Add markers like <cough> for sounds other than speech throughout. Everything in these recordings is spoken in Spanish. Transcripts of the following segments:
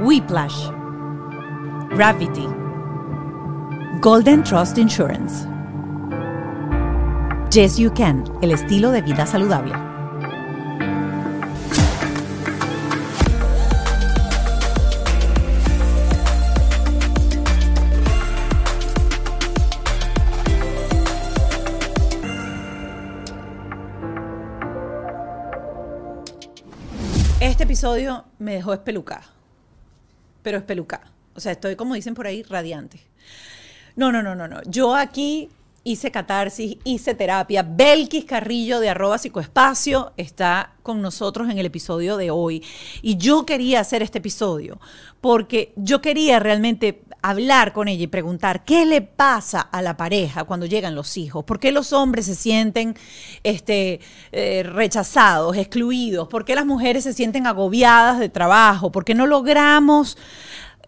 Whiplash, Gravity, Golden Trust Insurance, Yes You Can, el estilo de vida saludable. Este episodio me dejó espelucada, pero espelucada. O sea, estoy, como dicen por ahí, radiante. No, no, no, no, no. Yo aquí hice catarsis, hice terapia. Belkis Carrillo de arroba psicoespacio está con nosotros en el episodio de hoy. Y yo quería hacer este episodio porque yo quería realmente hablar con ella y preguntar qué le pasa a la pareja cuando llegan los hijos, por qué los hombres se sienten este, eh, rechazados, excluidos, por qué las mujeres se sienten agobiadas de trabajo, por qué no logramos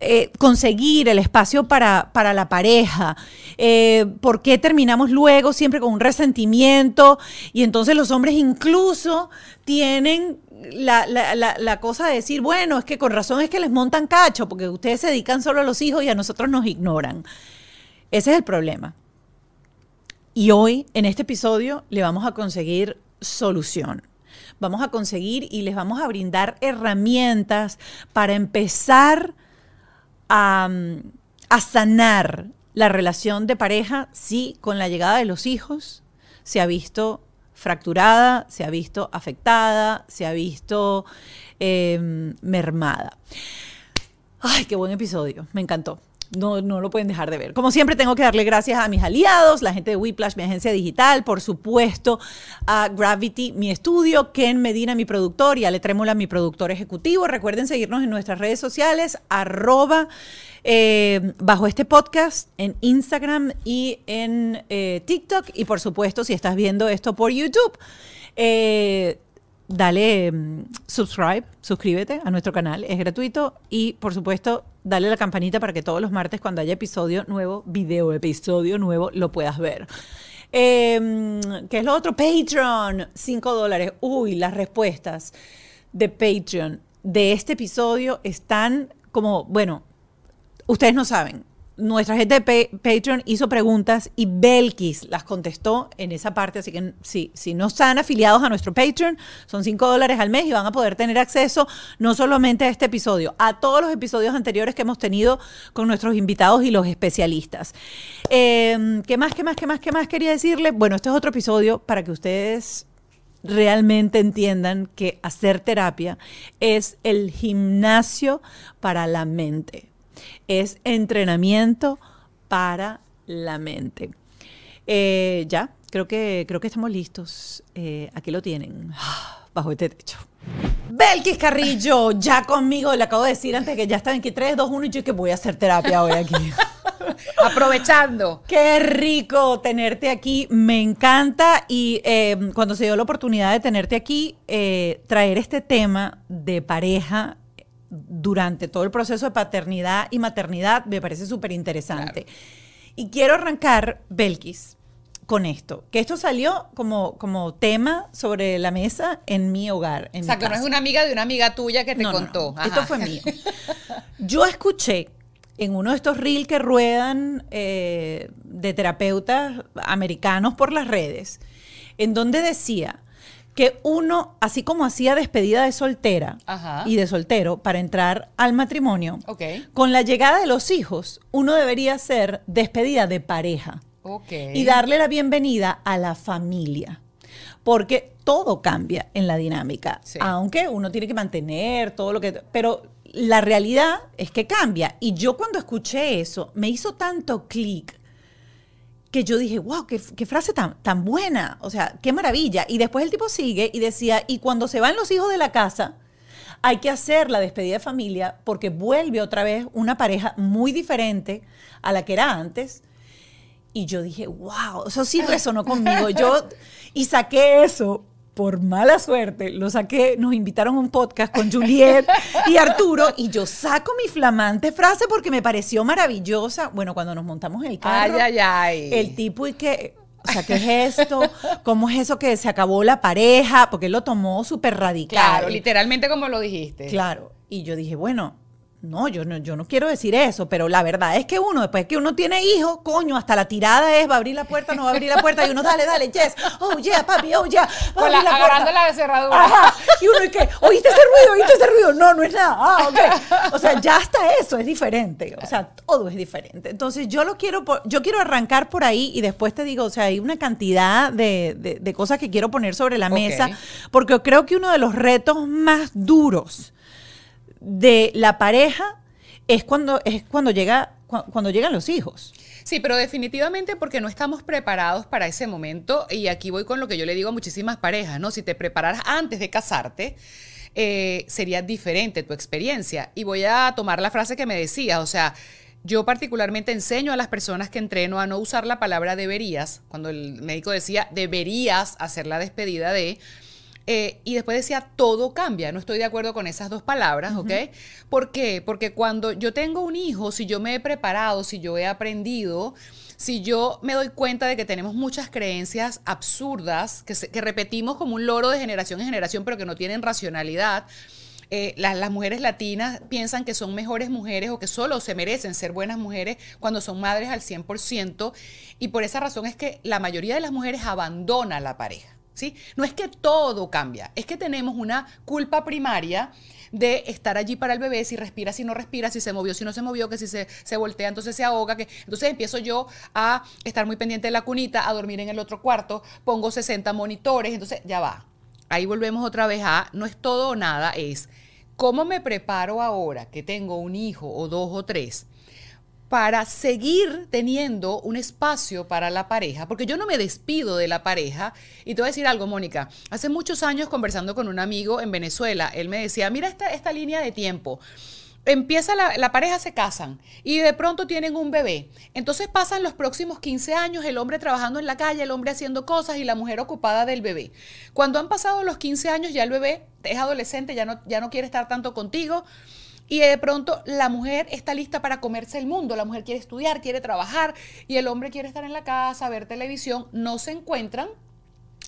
eh, conseguir el espacio para, para la pareja, eh, por qué terminamos luego siempre con un resentimiento y entonces los hombres incluso tienen la, la, la, cosa de decir, bueno, es que con razón es que les montan cacho, porque ustedes se dedican solo a los hijos y a nosotros nos ignoran. Ese es el problema. Y hoy, en este episodio, le vamos a conseguir solución. Vamos a conseguir y les vamos a brindar herramientas para empezar a, a sanar la relación de pareja si con la llegada de los hijos se ha visto fracturada, se ha visto afectada, se ha visto eh, mermada. Ay, qué buen episodio, me encantó. No, no lo pueden dejar de ver. Como siempre, tengo que darle gracias a mis aliados, la gente de Whiplash, mi agencia digital, por supuesto, a Gravity, mi estudio, Ken Medina, mi productor, y Ale Trémola, mi productor ejecutivo. Recuerden seguirnos en nuestras redes sociales, arroba eh, bajo este podcast en Instagram y en eh, TikTok. Y por supuesto, si estás viendo esto por YouTube, eh, dale mm, subscribe, suscríbete a nuestro canal, es gratuito. Y por supuesto, dale la campanita para que todos los martes, cuando haya episodio nuevo, video episodio nuevo, lo puedas ver. ¿Qué es lo otro? Patreon, 5 dólares. Uy, las respuestas de Patreon de este episodio están como, bueno, ustedes no saben, nuestra gente de Patreon hizo preguntas y Belkis las contestó en esa parte, así que si, si no están afiliados a nuestro Patreon, son 5 dólares al mes y van a poder tener acceso no solamente a este episodio, a todos los episodios anteriores que hemos tenido con nuestros invitados y los especialistas. Em, ¿Qué más, qué más, qué más, qué más quería decirle? Bueno, este es otro episodio para que ustedes realmente entiendan que hacer terapia es el gimnasio para la mente es entrenamiento para la mente. Eh, ya, creo que, creo que estamos listos. Eh, aquí lo tienen, <sighs> bajo este techo. Belkis Carrillo, <laughs> ya conmigo, le acabo de decir antes que ya está en que 3, 2, 1 y yo que voy a hacer terapia hoy aquí. <laughs> Aprovechando. Qué rico tenerte aquí, me encanta y eh, cuando se dio la oportunidad de tenerte aquí, traer este tema de pareja durante todo el proceso de paternidad y maternidad me parece súper interesante. Y quiero arrancar, Belkis, con esto, que esto salió como, como tema sobre la mesa en mi hogar. En Exacto, no es una amiga de una amiga tuya que te contó. esto fue mío. <laughs> Yo escuché en uno de estos reels que ruedan eh, de terapeutas americanos por las redes, en donde decía que uno, así como hacía despedida de soltera Ajá. y de soltero para entrar al matrimonio, con la llegada de los hijos, uno debería hacer despedida de pareja y darle la bienvenida a la familia. Porque todo cambia en la dinámica, Sí. aunque uno tiene que mantener todo lo que... Pero la realidad es que cambia. Y yo cuando escuché eso, me hizo tanto clic que yo dije, wow, qué, qué frase tan, tan buena, o sea, qué maravilla. Y después el tipo sigue y decía, y cuando se van los hijos de la casa, hay que hacer la despedida de familia porque vuelve otra vez una pareja muy diferente a la que era antes. Y yo dije, wow, eso sí <laughs> resonó conmigo. Yo, y saqué eso por mala suerte, lo saqué, nos invitaron a un podcast con Juliet y Arturo, y yo saco mi flamante frase porque me pareció maravillosa. Bueno, cuando nos montamos en el carro, Ay, ay, ay. el tipo y que, o sea, ¿qué es esto? ¿Cómo es eso que se acabó la pareja? Porque él lo tomó súper radical. Claro, literalmente como lo dijiste. Claro. Y yo dije, bueno, no yo, no, yo no quiero decir eso, pero la verdad es que uno, después que uno tiene hijos, coño, hasta la tirada es, va a abrir la puerta, no va a abrir la puerta, y uno, dale, dale, yes, oh, yeah, papi, oh, yeah, va a la- la agarrando la cerradura. Ajá. Y uno, ¿y qué? ¿Oíste ese ruido? ¿Oíste ese ruido? No, no es nada. Ah, ok. O sea, ya hasta eso es diferente. O sea, todo es diferente. Entonces, yo lo quiero, por- yo quiero arrancar por ahí y después te digo, o sea, hay una cantidad de, de- de cosas que quiero poner sobre la mesa, porque creo que uno de los retos más duros de la pareja es cuando, es cuando, llega, cu- cuando llegan los hijos. Sí, pero definitivamente porque no estamos preparados para ese momento. Y aquí voy con lo que yo le digo a muchísimas parejas, ¿no? Si te preparas antes de casarte, eh, sería diferente tu experiencia. Y voy a tomar la frase que me decías, o sea, yo particularmente enseño a las personas que entreno a no usar la palabra deberías, cuando el médico decía deberías hacer la despedida de... Eh, y después decía, todo cambia. No estoy de acuerdo con esas dos palabras, ¿ok? ¿Por qué? Porque cuando yo tengo un hijo, si yo me he preparado, si yo he aprendido, si yo me doy cuenta de que tenemos muchas creencias absurdas que, se- que repetimos como un loro de generación en generación, pero que no tienen racionalidad, eh, la- las mujeres latinas piensan que son mejores mujeres o que solo se merecen ser buenas mujeres cuando son madres al 100%. Y por esa razón es que la mayoría de las mujeres abandona la pareja. No es que todo cambia, es que tenemos una culpa primaria de estar allí para el bebé, si respira, si no respira, si se movió, si no se movió, que si se, se voltea, entonces se ahoga, que entonces empiezo yo a estar muy pendiente de la cunita, a dormir en el otro cuarto, pongo 60 monitores, entonces ya va. Ahí volvemos otra vez a, no es todo o nada, es cómo me preparo ahora que tengo un hijo o dos o tres para seguir teniendo un espacio para la pareja, porque yo no me despido de la pareja. Y te voy a decir algo, Mónica. Hace muchos años conversando con un amigo en Venezuela, él me decía, mira esta, esta línea de tiempo. Empieza la, la pareja, se casan y de pronto tienen un bebé. Entonces pasan los próximos 15 años, el hombre trabajando en la calle, el hombre haciendo cosas y la mujer ocupada del bebé. Cuando han pasado los 15 años, ya el bebé es adolescente, ya no, ya no quiere estar tanto contigo. Y de pronto la mujer está lista para comerse el mundo, la mujer quiere estudiar, quiere trabajar y el hombre quiere estar en la casa, ver televisión, no se encuentran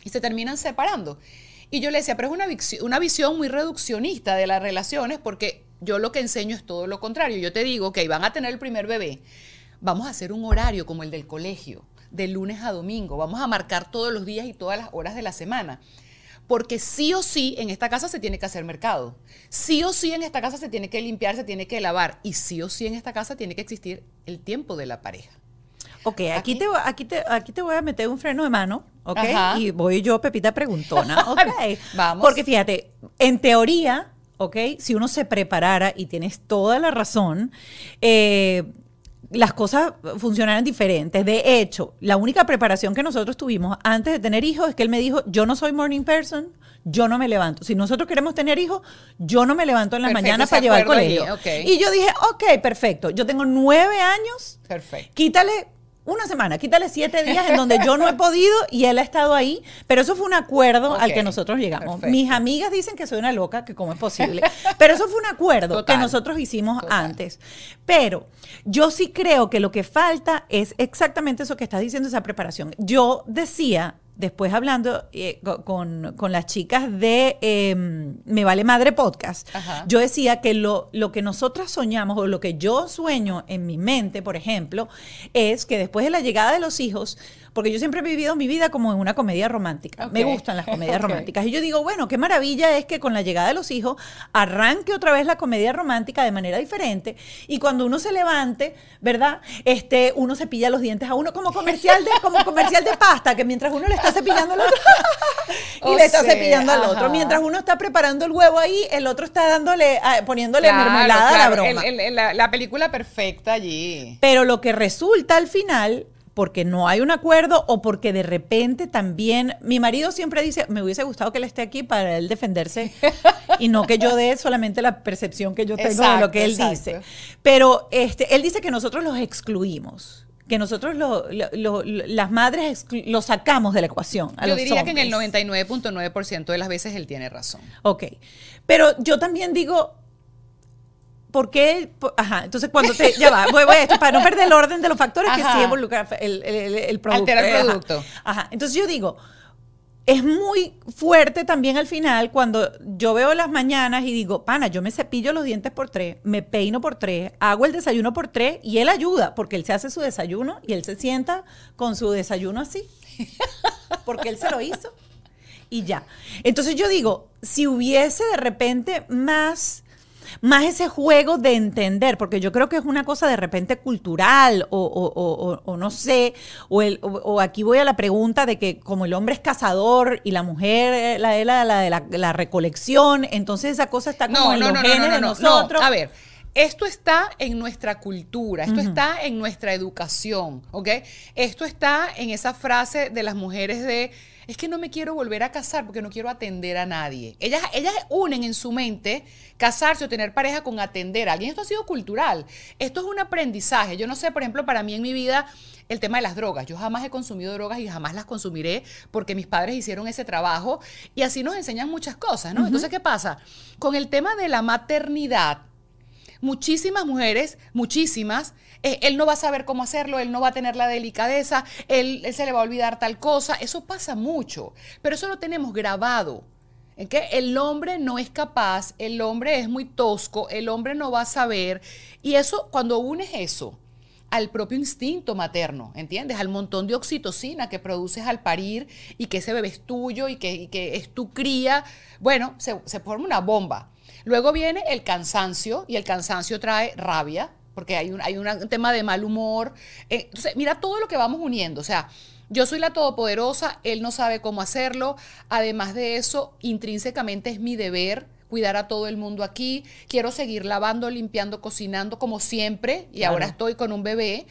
y se terminan separando. Y yo le decía, pero es una, visión muy reduccionista de las relaciones porque yo lo que enseño es todo lo contrario. Yo te digo, ok, van a tener el primer bebé, vamos a hacer un horario como el del colegio, de lunes a domingo, vamos a marcar todos los días y todas las horas de la semana. Porque sí o sí en esta casa se tiene que hacer mercado. Sí o sí en esta casa se tiene que limpiar, se tiene que lavar. Y sí o sí en esta casa tiene que existir el tiempo de la pareja. Ok, aquí, Aquí. te, voy- aquí, te, aquí te voy a meter un freno de mano, ¿ok? Ajá. Y voy yo, Pepita Preguntona, <laughs> ¿ok? Vamos. Porque fíjate, en teoría, ¿ok? Si uno se preparara, y tienes toda la razón, eh, las cosas funcionaran diferentes. De hecho, la única preparación que nosotros tuvimos antes de tener hijos es que él me dijo, yo no soy morning person, yo no me levanto. Si nosotros queremos tener hijos, yo no me levanto en la Perfecto, mañana para llevar al acuerdo allí, colegio. Y yo dije, ok, perfecto. Yo tengo nueve años Perfecto. Quítale una semana, quítale siete días en donde yo no he podido y él ha estado ahí, pero eso fue un acuerdo al que nosotros llegamos. perfecto. Mis amigas dicen que soy una loca, que cómo es posible, pero eso fue un acuerdo Total, que nosotros hicimos total. antes. Pero yo sí creo que lo que falta es exactamente eso que estás diciendo, esa preparación. Yo decía después hablando eh, co- con, con las chicas de eh, Me Vale Madre Podcast, Ajá. yo decía que lo, lo que nosotras soñamos o lo que yo sueño en mi mente, por ejemplo, es que después de la llegada de los hijos, porque yo siempre he vivido mi vida como en una comedia romántica, me gustan las comedias <laughs> románticas, y yo digo, bueno, qué maravilla es que con la llegada de los hijos arranque otra vez la comedia romántica de manera diferente, y cuando uno se levante, ¿verdad? Este, uno cepilla los dientes a uno como comercial de, como comercial de pasta, que mientras uno le está cepillando al otro, <laughs> y O le está sea, cepillando al ajá. otro, mientras uno está preparando el huevo ahí, el otro está dándole, ah, poniéndole Claro, mermelada a la claro, broma. el- el- la, la película perfecta allí. Pero lo que resulta al final, porque no hay un acuerdo o porque de repente también, mi marido siempre dice, me hubiese gustado que él esté aquí para él defenderse y no que yo dé solamente la percepción que yo tengo de lo Exacto, que él exacto. dice. Pero este, él dice que nosotros los excluimos. Que nosotros lo- lo- lo- lo- las madres los sacamos de la ecuación. a Yo los diría que en el hombres. 99.9% de las veces él tiene razón. Ok. Pero yo también digo, ¿por qué? Ajá, entonces cuando te. Ya va, voy, voy a esto, para no perder el orden de los factores que sí involucra el, el, el- el producto. Altera el Ajá. producto. Ajá. Entonces yo digo. Es muy fuerte también al final cuando yo veo las mañanas y digo, pana, yo me cepillo los dientes por tres, me peino por tres, hago el desayuno por tres y él ayuda porque él se hace su desayuno y él se sienta con su desayuno así, <laughs> porque él se lo hizo y ya. Entonces yo digo, si hubiese de repente más, más ese juego de entender, porque yo creo que es una cosa de repente cultural o, o- o- o- no sé, o, el- o- aquí voy a la pregunta de que como el hombre es cazador y la mujer eh, la de la, la de la, la recolección, entonces esa cosa está como No, en no, los no, genes de no, nosotros. no. A ver, esto está en nuestra cultura, esto está en nuestra educación, ¿ok? Esto está en esa frase de las mujeres de, es que no me quiero volver a casar porque no quiero atender a nadie. Ellas, ellas unen en su mente casarse o tener pareja con atender a alguien. Esto ha sido cultural. Esto es un aprendizaje. Yo no sé, por ejemplo, para mí en mi vida, el tema de las drogas. Yo jamás he consumido drogas y jamás las consumiré porque mis padres hicieron ese trabajo y así nos enseñan muchas cosas, ¿no? Entonces, ¿qué pasa? Con el tema de la maternidad, muchísimas mujeres, muchísimas, eh, él no va a saber cómo hacerlo, él no va a tener la delicadeza, él, se le va a olvidar tal cosa. Eso pasa mucho, pero eso lo tenemos grabado. En que el hombre no es capaz, el hombre es muy tosco, el hombre no va a saber. Y eso, cuando unes eso al propio instinto materno, ¿entiendes? Al montón de oxitocina que produces al parir y que ese bebé es tuyo y que, es tu cría, bueno, se forma una bomba. Luego viene el cansancio y el cansancio trae rabia, porque hay un, hay un tema de mal humor. Eh, entonces, mira todo lo que vamos uniendo. O sea, yo soy la todopoderosa, él no sabe cómo hacerlo. Además de eso, intrínsecamente es mi deber cuidar a todo el mundo aquí. Quiero seguir lavando, limpiando, cocinando como siempre y Claro. ahora estoy con un bebé.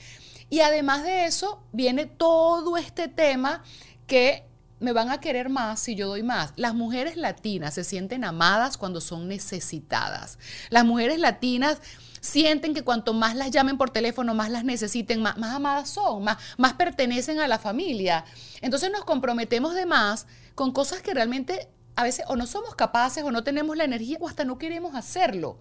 Y además de eso, viene todo este tema que me van a querer más si yo doy más. Las mujeres latinas se sienten amadas cuando son necesitadas. Las mujeres latinas sienten que cuanto más las llamen por teléfono, más las necesiten, más, amadas son, más, más pertenecen a la familia. Entonces nos comprometemos de más con cosas que realmente a veces o no somos capaces o no tenemos la energía o hasta no queremos hacerlo.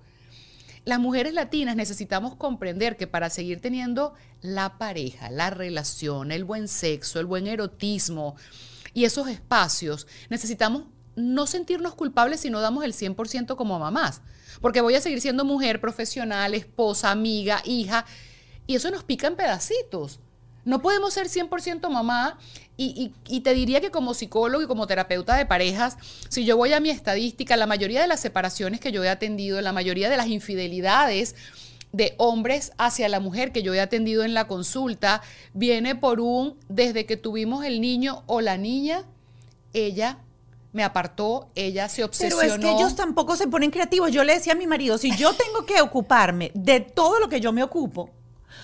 Las mujeres latinas necesitamos comprender que para seguir teniendo la pareja, la relación, el buen sexo, el buen erotismo y esos espacios, necesitamos no sentirnos culpables si no damos el 100% como mamás. Porque voy a seguir siendo mujer, profesional, esposa, amiga, hija, y eso nos pica en pedacitos. No podemos ser 100% mamá y, y- y te diría que como psicólogo y como terapeuta de parejas, si yo voy a mi estadística, la mayoría de las separaciones que yo he atendido, la mayoría de las infidelidades de hombres hacia la mujer que yo he atendido en la consulta, viene por un, desde que tuvimos el niño o la niña, ella me apartó, ella se obsesionó. Pero es que ellos tampoco se ponen creativos. Yo le decía a mi marido, si yo tengo que ocuparme de todo lo que yo me ocupo,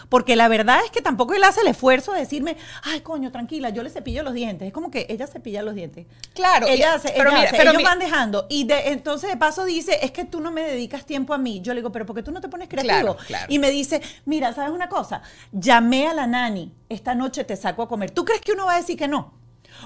porque la verdad es que tampoco él hace el esfuerzo de decirme, ay, coño, tranquila, yo le cepillo los dientes. Es como que ella cepilla los dientes. Claro, ella y- hace, pero ella mira, hace, pero ellos mira- van dejando. Y de, entonces de paso dice, es que tú no me dedicas tiempo a mí. Yo le digo, pero ¿por qué tú no te pones creativo? Claro, claro. Y me dice, mira, ¿sabes una cosa? Llamé a la nani, esta noche te saco a comer. ¿Tú crees que uno va a decir que no?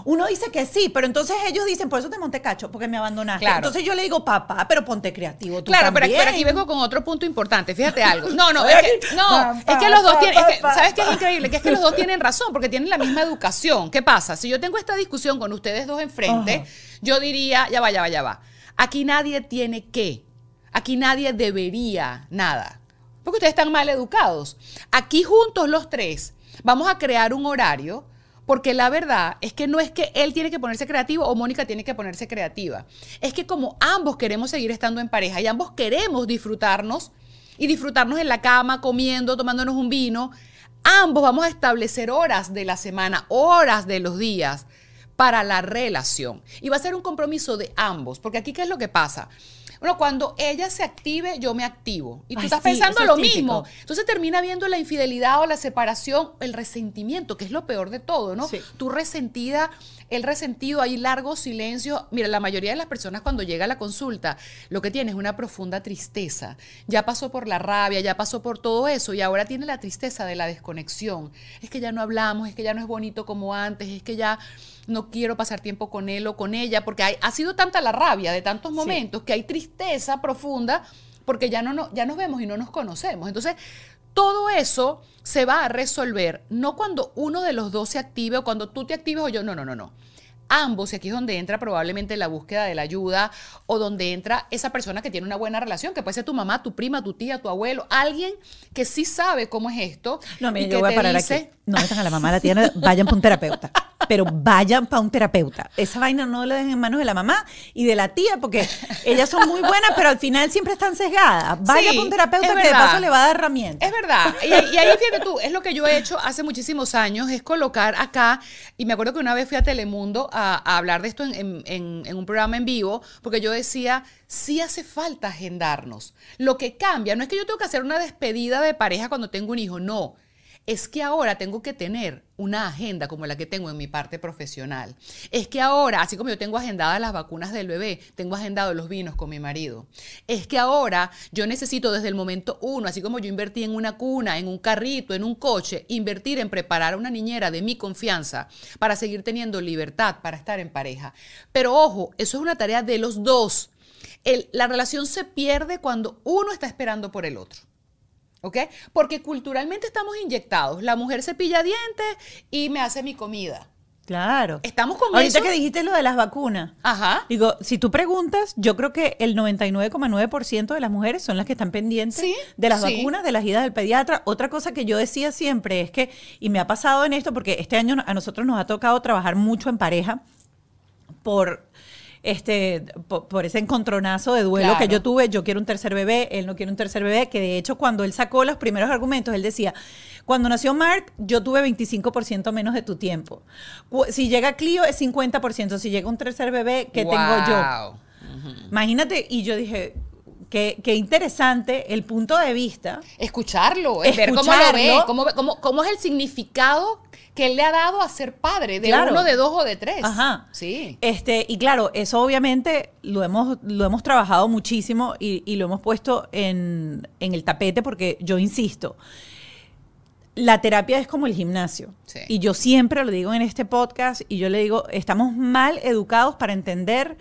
Uno dice que sí, pero entonces ellos dicen, por eso te monté cacho, porque me abandonaste. Claro. Entonces yo le digo, papá, pero ponte creativo tú Claro, pero aquí, también. pero aquí vengo con otro punto importante. Fíjate algo. <laughs> No, no, es que, no, pa, es que pa, los dos pa, tienen. es que, pa, ¿Sabes qué es increíble? Que es que los dos tienen razón, porque tienen la misma educación. ¿Qué pasa? Si yo tengo esta discusión con ustedes dos enfrente, yo diría, ya va, ya va, ya va. Aquí nadie tiene que. Aquí nadie debería nada. Porque ustedes están mal educados. Aquí juntos los tres vamos a crear un horario. Porque la verdad es que no es que él tiene que ponerse creativo o Mónica tiene que ponerse creativa. Es que como ambos queremos seguir estando en pareja y ambos queremos disfrutarnos y disfrutarnos en la cama, comiendo, tomándonos un vino, ambos vamos a establecer horas de la semana, horas de los días para la relación. Y va a ser un compromiso de ambos. Porque aquí, ¿qué es lo que pasa? Bueno, cuando ella se active, yo me activo. Y tú Ay, estás sí, pensando es lo mismo. Entonces termina viendo la infidelidad o la separación, el resentimiento, que es lo peor de todo, ¿no? Sí. Tú resentida, el resentido, hay largos silencios. Mira, la mayoría de las personas cuando llega a la consulta, lo que tiene es una profunda tristeza. Ya pasó por la rabia, ya pasó por todo eso y ahora tiene la tristeza de la desconexión. Es que ya no hablamos, es que ya no es bonito como antes, es que ya no quiero pasar tiempo con él o con ella, porque hay- ha sido tanta la rabia de tantos momentos que hay tristeza profunda porque ya no, no- ya nos vemos y no nos conocemos. Entonces, todo eso se va a resolver no cuando uno de los dos se active o cuando tú te actives o yo, no, no, no, no. Ambos, y aquí es donde entra probablemente la búsqueda de la ayuda o donde entra esa persona que tiene una buena relación, que puede ser tu mamá, tu prima, tu tía, tu abuelo, alguien que sí sabe cómo es esto. No, y mira, que yo voy a parar dice- aquí. No metan a la mamá, la tía, vayan para un terapeuta. <laughs> Pero vayan para un terapeuta. Esa vaina no la dejen en manos de la mamá y de la tía, porque ellas son muy buenas, pero al final siempre están sesgadas. Vaya Sí, para un terapeuta que de paso le va a dar herramientas. Es verdad. Y, ahí- y ahí fíjate tú, es lo que yo he hecho hace muchísimos años, es colocar acá, y me acuerdo que una vez fui a Telemundo a, a hablar de esto en, en- en- en un programa en vivo, porque yo decía, sí hace falta agendarnos. Lo que cambia, no es que yo tengo que hacer una despedida de pareja cuando tengo un hijo, no. Es que ahora tengo que tener una agenda como la que tengo en mi parte profesional. Es que ahora, así como yo tengo agendadas las vacunas del bebé, tengo agendado los vinos con mi marido. Es que ahora yo necesito desde el momento uno, así como yo invertí en una cuna, en un carrito, en un coche, invertir en preparar a una niñera de mi confianza para seguir teniendo libertad para estar en pareja. Pero ojo, eso es una tarea de los dos. La relación se pierde cuando uno está esperando por el otro. ¿Ok? Porque culturalmente estamos inyectados. La mujer cepilla dientes y me hace mi comida. Claro. Estamos con Ahorita eso. que dijiste lo de las vacunas. Ajá. Digo, si tú preguntas, yo creo que el 99,9% de las mujeres son las que están pendientes Sí, de las sí. vacunas, de las idas del pediatra. Otra cosa que yo decía siempre es que, y me ha pasado en esto, porque este año a nosotros nos ha tocado trabajar mucho en pareja por este por, por ese encontronazo de duelo Claro. que yo tuve, yo quiero un tercer bebé, él no quiere un tercer bebé, que de hecho cuando él sacó los primeros argumentos, él decía, cuando nació Mark, yo tuve 25% menos de tu tiempo. Si llega Clio es 50%, si llega un tercer bebé, ¿qué tengo yo? Imagínate, y yo dije, qué, qué interesante el punto de vista. Escucharlo, es ver cómo lo ve, cómo, cómo- cómo es el significado que él le ha dado a ser padre, de Claro. uno, de dos o de tres. Ajá. Sí. Este, y claro, eso obviamente lo hemos, lo hemos trabajado muchísimo y, y lo hemos puesto en, en el tapete porque yo insisto, la terapia es como el gimnasio. Sí. Y yo siempre lo digo en este podcast y yo le digo, estamos mal educados para entender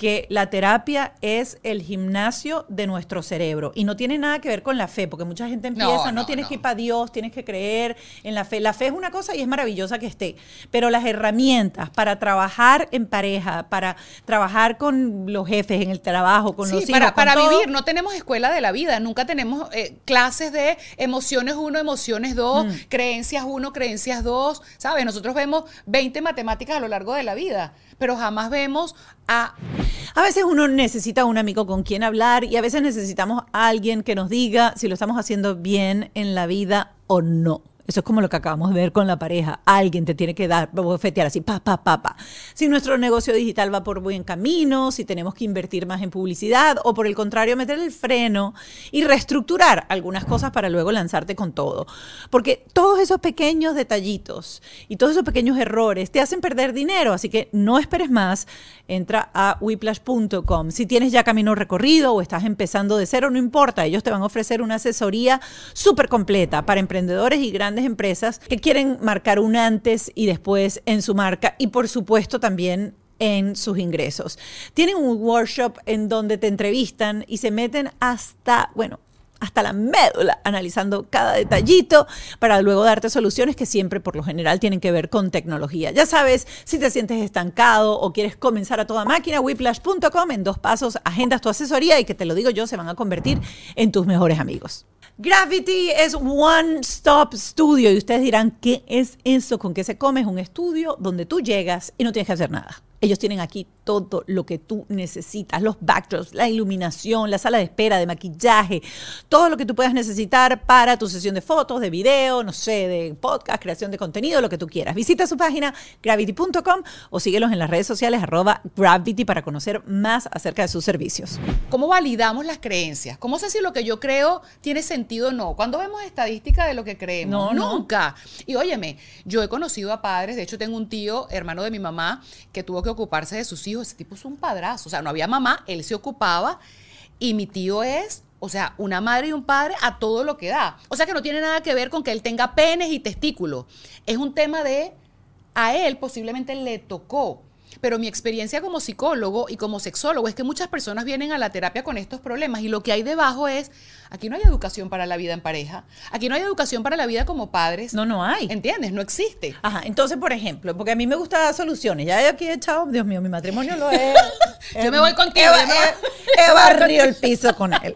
que la terapia es el gimnasio de nuestro cerebro y no tiene nada que ver con la fe, porque mucha gente empieza, no, no, tienes no. que ir para Dios, tienes que creer en la fe. La fe es una cosa y es maravillosa que esté, pero las herramientas para trabajar en pareja, para trabajar con los jefes en el trabajo, con Sí, los hijos, para, para todo, vivir, no tenemos escuela de la vida, nunca tenemos eh, clases de emociones uno, emociones dos, Mm. creencias uno, creencias dos, ¿sabes? Nosotros vemos 20 matemáticas a lo largo de la vida, pero jamás vemos a... Veces uno necesita un amigo con quien hablar y a veces necesitamos a alguien que nos diga si lo estamos haciendo bien en la vida o no. Eso es como lo que acabamos de ver con la pareja. Alguien te tiene que dar, bofetear así, pa, pa, pa, pa. Si nuestro negocio digital va por buen camino, si tenemos que invertir más en publicidad o por el contrario, meter el freno y reestructurar algunas cosas para luego lanzarte con todo. Porque todos esos pequeños detallitos y todos esos pequeños errores te hacen perder dinero. Así que no esperes más. Entra a whiplash.com. Si tienes ya camino recorrido o estás empezando de cero, no importa. Ellos te van a ofrecer una asesoría súper completa para emprendedores y grandes empresas que quieren marcar un antes y después en su marca y por supuesto también en sus ingresos. Tienen un workshop en donde te entrevistan y se meten hasta, bueno, hasta la médula, analizando cada detallito para luego darte soluciones que siempre por lo general tienen que ver con tecnología. Ya sabes, si te sientes estancado o quieres comenzar a toda máquina, whiplash.com en dos pasos agendas tu asesoría y que te lo digo yo, se van a convertir en tus mejores amigos. Gravity es One Stop Studio y ustedes dirán, ¿qué es eso? ¿Con qué se come? Es un estudio donde tú llegas y no tienes que hacer nada. Ellos tienen aquí todo lo que tú necesitas, los backdrops, la iluminación, la sala de espera, de maquillaje, todo lo que tú puedas necesitar para tu sesión de fotos, de video, no sé, de podcast, creación de contenido, lo que tú quieras. Visita su página gravity.com o síguelos en las redes sociales arroba gravity para conocer más acerca de sus servicios. ¿Cómo validamos las creencias? ¿Cómo sé si lo que yo creo tiene sentido o no? Cuando vemos estadística de lo que creemos? No, no. Nunca. Y óyeme, yo he conocido a padres, de hecho tengo un tío, hermano de mi mamá, que tuvo que ocuparse de sus hijos. Ese tipo es un padrazo. O sea, no había mamá, él se ocupaba. Y mi tío es, o sea, una madre y un padre a todo lo que da. O sea, que no tiene nada que ver con que él tenga penes y testículos. Es un tema de, a él posiblemente le tocó. Pero mi experiencia como psicólogo y como sexólogo es que muchas personas vienen a la terapia con estos problemas y lo que hay debajo es, aquí no hay educación para la vida en pareja, aquí no hay educación para la vida como padres. No, no hay. ¿Entiendes? No existe. Ajá, entonces, por ejemplo, porque a mí me gusta dar soluciones. Ya he aquí he echado, Dios mío, mi matrimonio lo he. <laughs> Yo me voy contigo, He, he- he barrido el piso con él.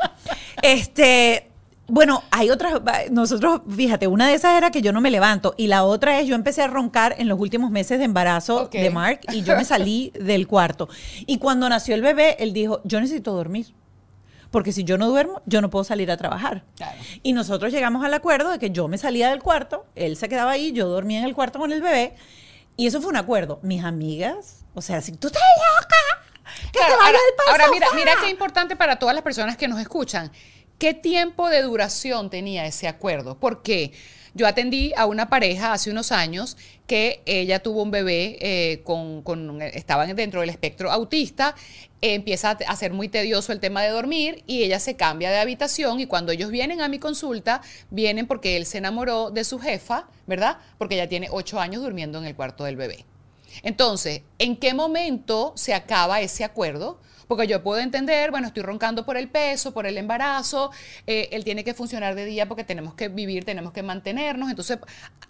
Este. Bueno, hay otras, nosotros, fíjate, una de esas era que yo no me levanto y la otra es yo empecé a roncar en los últimos meses de embarazo de Mark y yo me salí <laughs> del cuarto. Y cuando nació el bebé, él dijo, yo necesito dormir. Porque si yo no duermo, yo no puedo salir a trabajar. Claro. Y nosotros llegamos al acuerdo de que yo me salía del cuarto, él se quedaba ahí, yo dormía en el cuarto con el bebé. Y eso fue un acuerdo. Mis amigas, o sea, si tú estás loca, que Claro, te vaya ahora, del ahora mira, mira qué importante para todas las personas que nos escuchan. ¿Qué tiempo de duración tenía ese acuerdo? Porque yo atendí a una pareja hace unos años que ella tuvo un bebé eh, con, estaban dentro del espectro autista, empieza a, a ser muy tedioso el tema de dormir y ella se cambia de habitación y cuando ellos vienen a mi consulta, vienen porque él se enamoró de su jefa, ¿verdad? Porque ella tiene ocho años durmiendo en el cuarto del bebé. Entonces, ¿en qué momento se acaba ese acuerdo? Porque yo puedo entender, bueno, estoy roncando por el peso, por el embarazo, eh, él tiene que funcionar de día porque tenemos que vivir, tenemos que mantenernos, entonces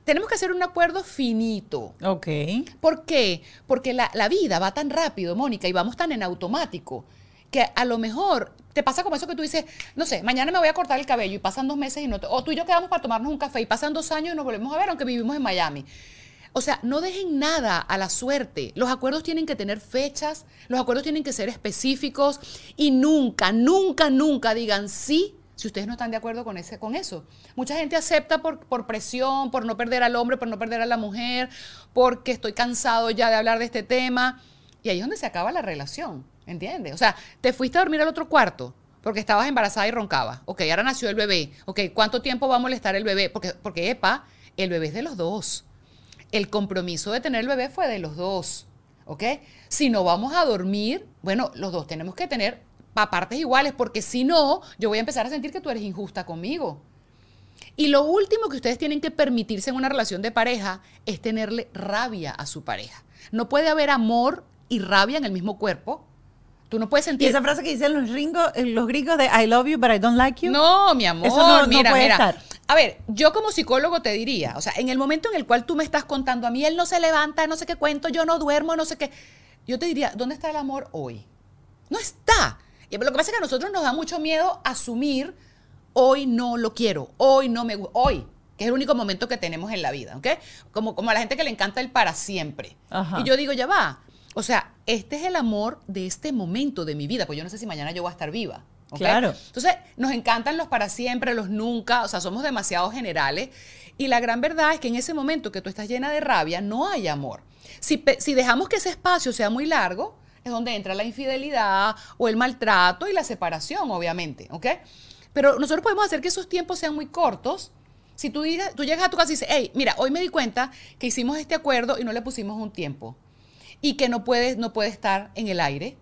tenemos que hacer un acuerdo finito. Ok. ¿Por qué? Porque la, la vida va tan rápido, Mónica, y vamos tan en automático, que a lo mejor te pasa como eso que tú dices, no sé, mañana me voy a cortar el cabello y pasan dos meses y no, te- o tú y yo quedamos para tomarnos un café y pasan dos años y nos volvemos a ver, aunque vivimos en Miami. O sea, no dejen nada a la suerte. Los acuerdos tienen que tener fechas, los acuerdos tienen que ser específicos y nunca, nunca, nunca digan sí si ustedes no están de acuerdo con, ese, con eso. Mucha gente acepta por, por presión, por no perder al hombre, por no perder a la mujer, porque estoy cansado ya de hablar de este tema. Y ahí es donde se acaba la relación, ¿entiendes? O sea, te fuiste a dormir al otro cuarto porque estabas embarazada y roncabas. Ok, ahora nació el bebé. Ok, ¿cuánto tiempo va a molestar el bebé? Porque, porque epa, el bebé es de los dos. El compromiso de tener el bebé fue de los dos, ¿ok? Si no vamos a dormir, bueno, los dos tenemos que tener a partes iguales, porque si no, yo voy a empezar a sentir que tú eres injusta conmigo. Y lo último que ustedes tienen que permitirse en una relación de pareja es tenerle rabia a su pareja. No puede haber amor y rabia en el mismo cuerpo. Tú no puedes Y sentir... esa frase que dicen los gringos, eh, los gringos de I love you, but I don't like you. No, mi amor, Eso no- no mira, puede mira. estar. A ver, yo como psicólogo te diría, o sea, en el momento en el cual tú me estás contando a mí, él no se levanta, no sé qué cuento, yo no duermo, no sé qué, yo te diría, ¿dónde está el amor hoy? No está. Y lo que pasa es que a nosotros nos da mucho miedo asumir, hoy no lo quiero, hoy no me gusta, hoy, que es el único momento que tenemos en la vida, ¿ok? Como, como a la gente que le encanta el para siempre. Ajá. Y yo digo, ya va. O sea, este es el amor de este momento de mi vida, pues yo no sé si mañana yo voy a estar viva. Claro. Entonces, nos encantan los para siempre, los nunca, o sea, somos demasiado generales. Y la gran verdad es que en ese momento que tú estás llena de rabia, no hay amor. Si, dejamos que ese espacio sea muy largo, es donde entra la infidelidad o el maltrato y la separación, obviamente, ¿ok? Pero nosotros podemos hacer que esos tiempos sean muy cortos. Si tú, digas, tú llegas a tu casa y dices, hey, mira, hoy me di cuenta que hicimos este acuerdo y no le pusimos un tiempo y que no puede, no puede estar en el aire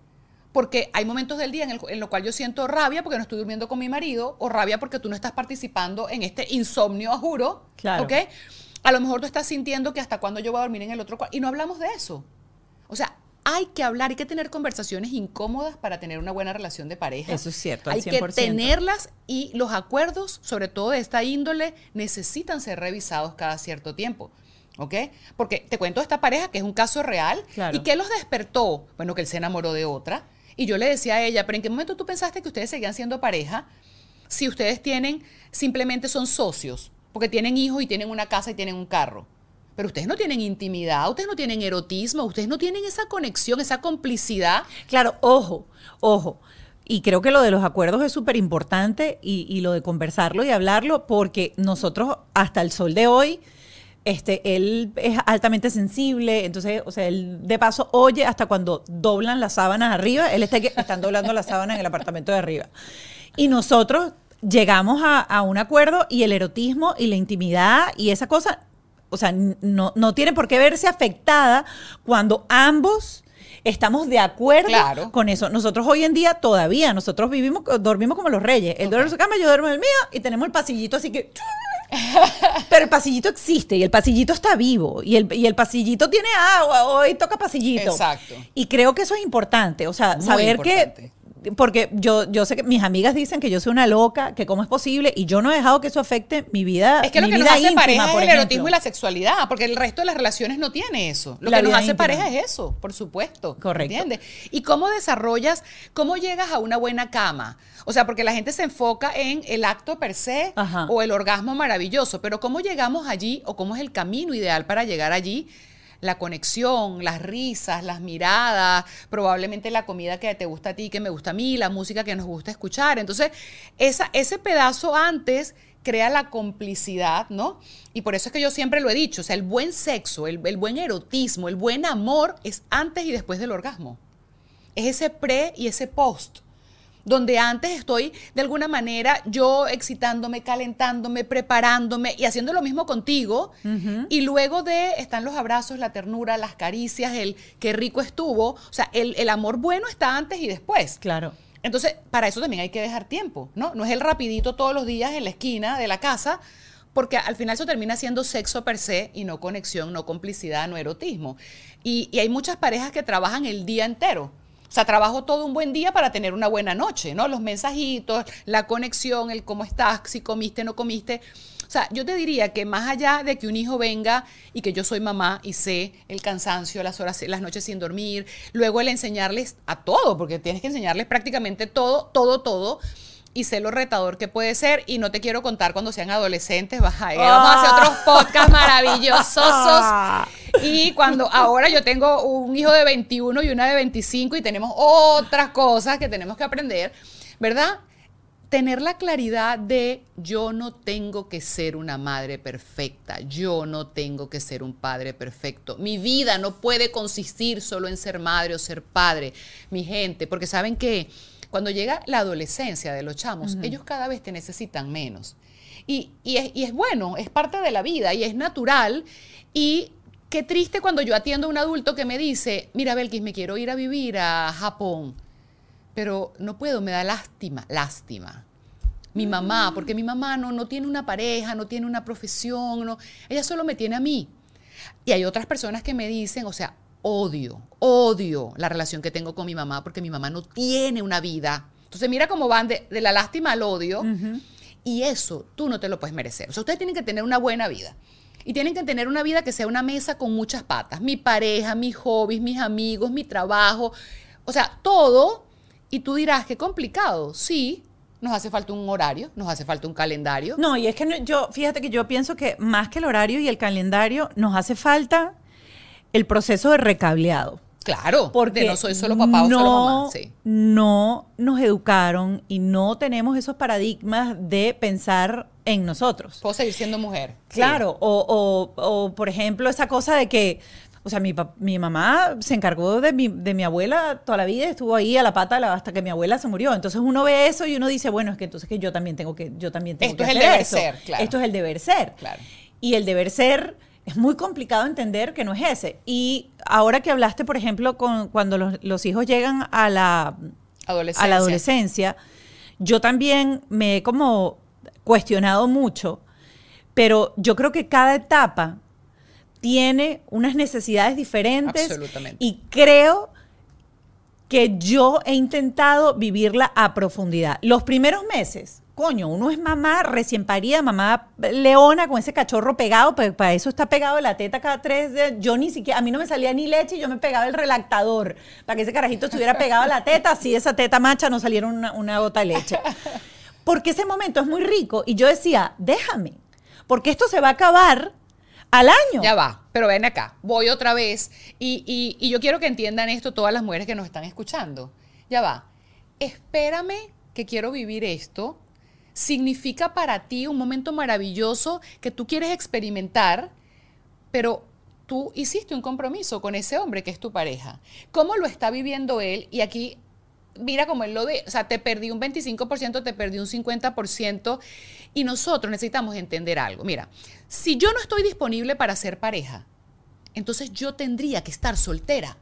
porque hay momentos del día en, el, en lo cual yo siento rabia porque no estoy durmiendo con mi marido o rabia porque tú no estás participando en este insomnio, juro. Claro. ¿Ok? A lo mejor tú estás sintiendo que hasta cuándo yo voy a dormir en el otro cuarto. Y no hablamos de eso. O sea, hay que hablar, hay que tener conversaciones incómodas para tener una buena relación de pareja. Eso es cierto, al Hay que 100%. tenerlas y los acuerdos, sobre todo de esta índole, necesitan ser revisados cada cierto tiempo. ¿Ok? Porque te cuento esta pareja que es un caso real. Claro. ¿Y qué los despertó? Bueno, que él se enamoró de otra. Y yo le decía a ella, pero ¿en qué momento tú pensaste que ustedes seguían siendo pareja si ustedes tienen, simplemente son socios? Porque tienen hijos y tienen una casa y tienen un carro. Pero ustedes no tienen intimidad, ustedes no tienen erotismo, ustedes no tienen esa conexión, esa complicidad. Claro, ojo, ojo. Y creo que lo de los acuerdos es súper importante y, y lo de conversarlo y hablarlo, porque nosotros hasta el sol de hoy, este, él es altamente sensible, entonces, o sea, él de paso oye hasta cuando doblan las sábanas arriba, él está que están doblando las sábanas en el apartamento de arriba. Y nosotros llegamos a, a un acuerdo y el erotismo y la intimidad y esa cosa, o sea, no, no tiene por qué verse afectada cuando ambos estamos de acuerdo Claro. con eso. Nosotros hoy en día todavía, nosotros vivimos, dormimos como los reyes. Él duerme en su cama, yo duermo en el mío y tenemos el pasillito así que... <laughs> Pero el pasillito existe y el pasillito está vivo y el, y el pasillito tiene agua, hoy toca pasillito. Exacto. Y creo que eso es importante, o sea, Muy saber importante. que... Porque yo, yo sé que mis amigas dicen que yo soy una loca, que cómo es posible, y yo no he dejado que eso afecte mi vida. Es que lo que nos hace íntima, pareja es por el ejemplo. erotismo y la sexualidad, porque el resto de las relaciones no tiene eso. Lo La que nos hace íntima. pareja es eso, por supuesto. Correcto. ¿Entiendes? ¿Y cómo desarrollas, cómo llegas a una buena cama? O sea, porque la gente se enfoca en el acto per se Ajá. o el orgasmo maravilloso, pero ¿cómo llegamos allí o cómo es el camino ideal para llegar allí? La conexión, las risas, las miradas, probablemente la comida que te gusta a ti, que me gusta a mí, la música que nos gusta escuchar. Entonces, esa, ese pedazo antes crea la complicidad, ¿no? Y por eso es que yo siempre lo he dicho, o sea, el buen sexo, el, el buen erotismo, el buen amor es antes y después del orgasmo. Es ese pre y ese post donde antes estoy de alguna manera yo excitándome, calentándome, preparándome y haciendo lo mismo contigo. Y luego de están los abrazos, la ternura, las caricias, el qué rico estuvo. O sea, el, el amor bueno está antes y después. Claro. Entonces, para eso también hay que dejar tiempo, ¿no? No es el rapidito todos los días en la esquina de la casa, porque al final eso termina siendo sexo per se y no conexión, no complicidad, no erotismo. Y, y hay muchas parejas que trabajan el día entero. O sea, trabajo todo un buen día para tener una buena noche, ¿no? Los mensajitos, la conexión, el cómo estás, si comiste, no comiste. O sea, yo te diría que más allá de que un hijo venga y que yo soy mamá y sé el cansancio, las horas, las noches sin dormir, luego el enseñarles a todo, porque tienes que enseñarles prácticamente todo, todo, todo. Y sé lo retador que puede ser. Y no te quiero contar cuando sean adolescentes. Baja, vamos a hacer otros podcasts maravillosos. <laughs> Y cuando ahora yo tengo un hijo de 21 y una de 25 y tenemos otras cosas que tenemos que aprender, ¿verdad? Tener la claridad de yo no tengo que ser una madre perfecta, yo no tengo que ser un padre perfecto. Mi vida no puede consistir solo en ser madre o ser padre, mi gente, porque saben que cuando llega la adolescencia de los chamos, ellos cada vez te necesitan menos. Y, y es, y es bueno, es parte de la vida y es natural. Y qué triste cuando yo atiendo a un adulto que me dice, mira, Belkis, me quiero ir a vivir a Japón, pero no puedo, me da lástima, lástima. Mi mamá, porque mi mamá no, no tiene una pareja, no tiene una profesión, no, ella solo me tiene a mí. Y hay otras personas que me dicen, o sea, odio, odio la relación que tengo con mi mamá porque mi mamá no tiene una vida. Entonces mira cómo van de, de la lástima al odio. Y eso tú no te lo puedes merecer. O sea, ustedes tienen que tener una buena vida. Y tienen que tener una vida que sea una mesa con muchas patas. Mi pareja, mis hobbies, mis amigos, mi trabajo. O sea, todo. Y tú dirás, qué complicado. Sí, nos hace falta un horario, nos hace falta un calendario. No, y es que yo, fíjate que yo pienso que más que el horario y el calendario, nos hace falta el proceso de recableado. Claro, Porque porque no soy solo papá o solo mamá. Sí. no nos educaron y no tenemos esos paradigmas de pensar en nosotros. Puedo seguir siendo mujer. Sí. Claro, o, o- o, por ejemplo esa cosa de que, o sea, mi, mi mamá se encargó de mi, de mi abuela toda la vida, estuvo ahí a la pata hasta que mi abuela se murió. Entonces uno ve eso y uno dice, bueno, es que entonces que yo también tengo que, yo también tengo Esto que es el hacer deber eso. ser, claro. Esto es el deber ser. Claro. Y el deber ser es muy complicado entender que no es ese. Y ahora que hablaste, por ejemplo, con cuando los, los hijos llegan a la, a Adolescencia. la adolescencia, yo también me he como cuestionado mucho, pero yo creo que cada etapa tiene unas necesidades diferentes Absolutamente. y creo que yo he intentado vivirla a profundidad. Los primeros meses, coño, uno es mamá recién parida, mamá leona con ese cachorro pegado, pues para eso está pegado la teta cada tres días. Yo ni siquiera, a mí no me salía ni leche y yo me pegaba el relactador para que ese carajito estuviera pegado a la teta, así esa teta macha no saliera una, una gota de leche. Porque ese momento es muy rico y yo decía, déjame, porque esto se va a acabar al año. Ya va, pero ven acá, voy otra vez y, y- y yo quiero que entiendan esto todas las mujeres que nos están escuchando. Ya va, espérame que quiero vivir esto. Significa para ti un momento maravilloso que tú quieres experimentar, pero tú hiciste un compromiso con ese hombre que es tu pareja. ¿Cómo lo está viviendo él? Y aquí mira como él lo ve, o sea, te perdí un 25%, te perdí un 50%, y nosotros necesitamos entender algo. Mira, si yo no estoy disponible para ser pareja, entonces yo tendría que estar soltera.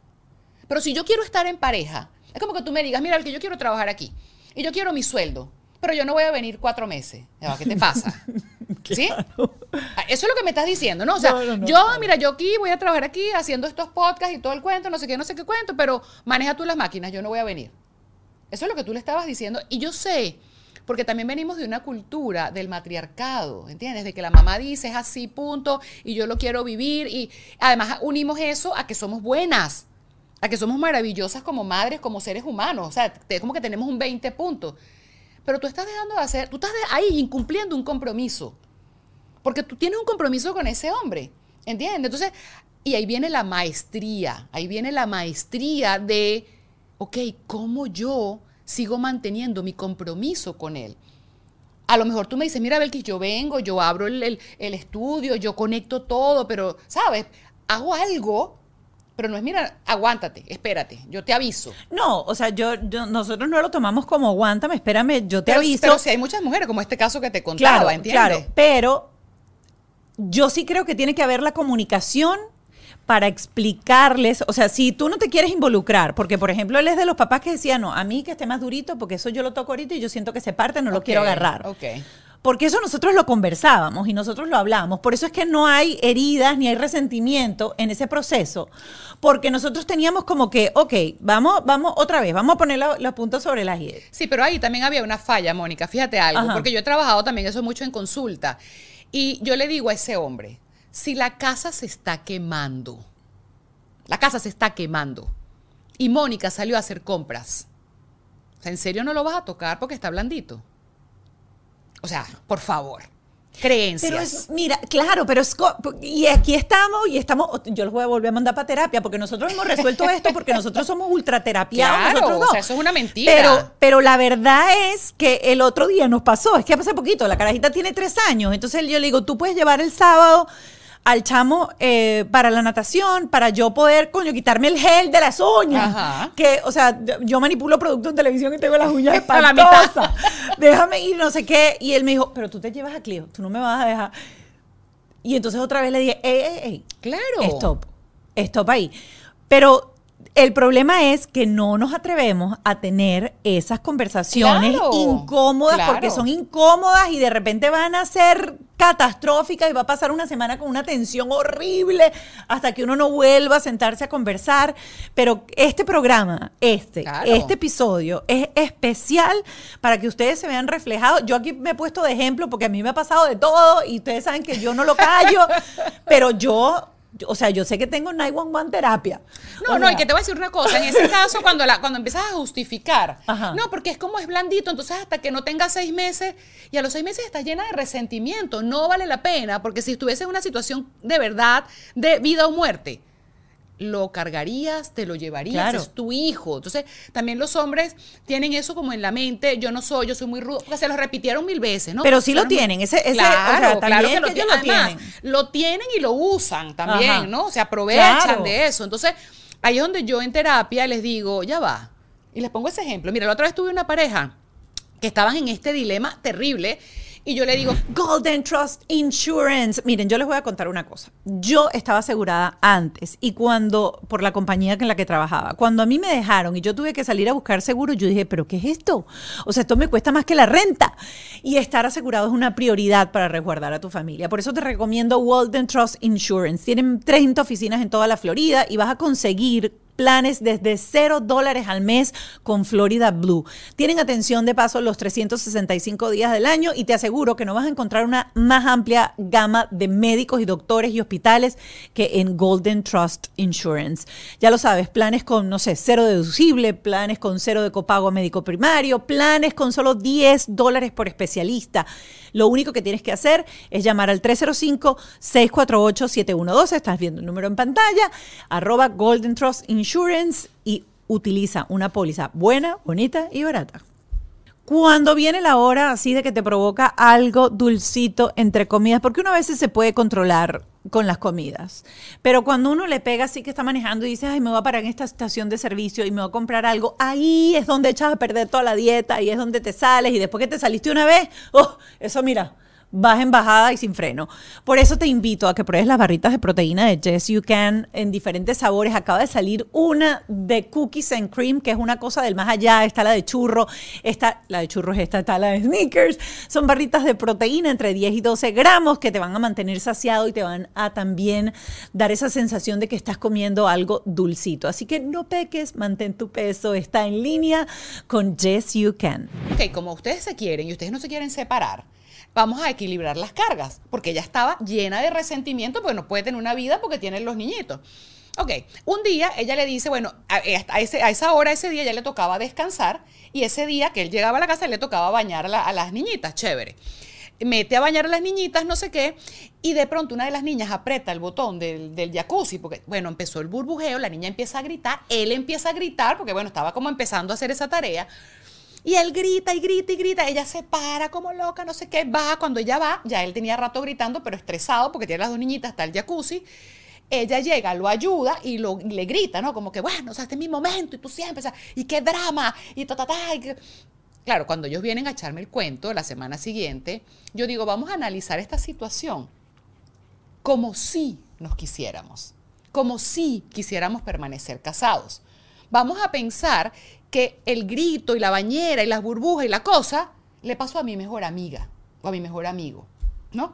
Pero si yo quiero estar en pareja, es como que tú me digas, mira, el que yo quiero trabajar aquí, y yo quiero mi sueldo, pero yo no voy a venir cuatro meses. ¿Qué te pasa? <laughs> ¿Sí? Ah, Eso es lo que me estás diciendo, ¿no? O sea, No, no, no, yo, mira, yo aquí voy a trabajar aquí haciendo estos podcasts y todo el cuento, no sé qué, no sé qué cuento, pero maneja tú las máquinas, yo no voy a venir. Eso es lo que tú le estabas diciendo. Y yo sé, porque también venimos de una cultura del matriarcado, ¿entiendes? De que la mamá dice es así, punto, y yo lo quiero vivir. Y además unimos eso a que somos buenas, a que somos maravillosas como madres, como seres humanos. O sea, es como que tenemos un 20 puntos. Pero tú estás dejando de hacer, tú estás ahí incumpliendo un compromiso. Porque tú tienes un compromiso con ese hombre, ¿entiendes? Entonces, y ahí viene la maestría, ahí viene la maestría de, ok, ¿cómo yo sigo manteniendo mi compromiso con él? A lo mejor tú me dices, mira, Belkis, yo vengo, yo abro el, el- el estudio, yo conecto todo, pero, ¿sabes? Hago algo, pero no es, mira, aguántate, espérate, yo te aviso. No, o sea, yo, yo- nosotros no lo tomamos como aguántame, espérame, yo te Pero, aviso. pero si hay muchas mujeres, como este caso que te contaba, claro, ¿entiendes? claro, pero yo sí creo que tiene que haber la comunicación para explicarles, o sea, si tú no te quieres involucrar, porque por ejemplo él es de los papás que decía, no, a mí que esté más durito, porque eso yo lo toco ahorita y yo siento que se parte, no lo quiero agarrar. Ok. Porque eso nosotros lo conversábamos y nosotros lo hablábamos. Por eso es que no hay heridas ni hay resentimiento en ese proceso. Porque nosotros teníamos como que, ok, vamos, vamos otra vez, vamos a poner la- los puntos sobre las IES. Sí, pero ahí también había una falla, Mónica. Fíjate algo, Ajá. porque yo he trabajado también eso mucho en consulta. Y yo le digo a ese hombre, si la casa se está quemando, la casa se está quemando, y Mónica salió a hacer compras, ¿en serio no lo vas a tocar porque está blandito? O sea, por favor, creencias. Pero es, mira, claro, pero es, y aquí estamos y estamos, yo los voy a volver a mandar para terapia porque nosotros hemos resuelto esto porque nosotros somos ultraterapiados. Claro, nosotros o dos. sea, eso es una mentira. Pero, pero la verdad es que el otro día nos pasó, es que hace poquito, la carajita tiene tres años, entonces yo le digo, tú puedes llevar el sábado al chamo eh, para la natación, para yo poder, coño, quitarme el gel de las uñas. Ajá. Que, o sea, yo manipulo productos en televisión y tengo las uñas <laughs> A la mitad. espantosas. Déjame ir, no sé qué. Y él me dijo, pero tú te llevas a Clio, tú no me vas a dejar. Y entonces otra vez le dije, ey, ey, ey, Claro. Stop. Stop ahí. Pero el problema es que no nos atrevemos a tener esas conversaciones Claro, incómodas claro. porque son incómodas y de repente van a ser catastróficas y va a pasar una semana con una tensión horrible hasta que uno no vuelva a sentarse a conversar. Pero este programa, este, Claro. este episodio es especial para que ustedes se vean reflejados. Yo aquí me he puesto de ejemplo porque a mí me ha pasado de todo y ustedes saben que yo no lo callo, <laughs> pero yo, o sea, yo sé que tengo 911 terapia. No, O no, sea, y que te voy a decir una cosa. En ese caso, cuando, la, cuando empiezas a justificar, Ajá. no, porque es como es blandito, entonces hasta que no tengas seis meses, y a los seis meses estás llena de resentimiento, no vale la pena, porque si estuviese en una situación de verdad, de vida o muerte, lo cargarías, te lo llevarías, Claro. es tu hijo. Entonces, también los hombres tienen eso como en la mente, yo no soy, yo soy muy rudo, porque se lo repitieron mil veces, ¿no? Pero sí lo tienen, ese- ese- o claro, sea, claro que lo, ellos tienen. lo Además, tienen. lo tienen y lo usan también, Ajá. ¿no? Se aprovechan Claro. de eso. Entonces, ahí es donde yo en terapia les digo, ya va. Y les pongo ese ejemplo. Mira, la otra vez tuve una pareja que estaban en este dilema terrible. Y yo le digo, Golden Trust Insurance. Miren, yo les voy a contar una cosa. Yo estaba asegurada antes y cuando, por la compañía en la que trabajaba, cuando a mí me dejaron y yo tuve que salir a buscar seguro, yo dije, ¿pero qué es esto? O sea, esto me cuesta más que la renta. Y estar asegurado es una prioridad para resguardar a tu familia. Por eso te recomiendo Golden Trust Insurance. Tienen 30 oficinas en toda la Florida y vas a conseguir planes desde cero dólares al mes con Florida Blue. Tienen atención de paso los 365 días del año y te aseguro que no vas a encontrar una más amplia gama de médicos y doctores y hospitales que en Golden Trust Insurance. Ya lo sabes, planes con, no sé, cero deducible, planes con cero de copago médico primario, planes con solo 10 dólares por especialista. Lo único que tienes que hacer es llamar al 305-648-7112. Estás viendo el número en pantalla, arroba Golden Trust Insurance y utiliza una póliza buena, bonita y barata. Cuando viene la hora así de que te provoca algo dulcito entre comidas, porque uno a veces se puede controlar con las comidas, pero cuando uno le pega así que está manejando y dice, ay, me voy a parar en esta estación de servicio y me voy a comprar algo, ahí es donde echas a perder toda la dieta y es donde te sales y después que te saliste una vez, oh, eso mira, vas en bajada y sin freno. Por eso te invito a que pruebes las barritas de proteína de Yes You Can en diferentes sabores. Acaba de salir una de cookies and cream, que es una cosa del más allá. Está la de churro, está la de churros, esta está la de sneakers. Son barritas de proteína entre 10 y 12 gramos que te van a mantener saciado y te van a también dar esa sensación de que estás comiendo algo dulcito. Así que no peques, mantén tu peso. Está en línea con Yes You Can. ok, como ustedes se quieren y ustedes no se quieren separar, vamos a equilibrar las cargas, porque ella estaba llena de resentimiento porque no puede tener una vida porque tiene los niñitos. Ok, un día ella le dice, bueno, a, ese- a esa hora, ese día ya le tocaba descansar y ese día que él llegaba a la casa le tocaba bañar a las niñitas, chévere. Mete a bañar a las niñitas, no sé qué, y de pronto una de las niñas aprieta el botón del, del jacuzzi, porque, bueno, empezó el burbujeo, la niña empieza a gritar, él empieza a gritar, porque, bueno, estaba como empezando a hacer esa tarea, y él grita y grita y grita, ella se para como loca, no sé qué, va, cuando ella va, ya él tenía rato gritando, pero estresado porque tiene las dos niñitas, está el jacuzzi, ella llega, lo ayuda y, lo, le grita, ¿no? Como que, bueno, o sea, este es mi momento y tú siempre, o sea, y qué drama, y ta, ta, ta, Claro, cuando ellos vienen a echarme el cuento la semana siguiente, yo digo, vamos a analizar esta situación como si nos quisiéramos, como si quisiéramos permanecer casados. Vamos a pensar que el grito y la bañera y las burbujas y la cosa le pasó a mi mejor amiga o a mi mejor amigo, ¿no?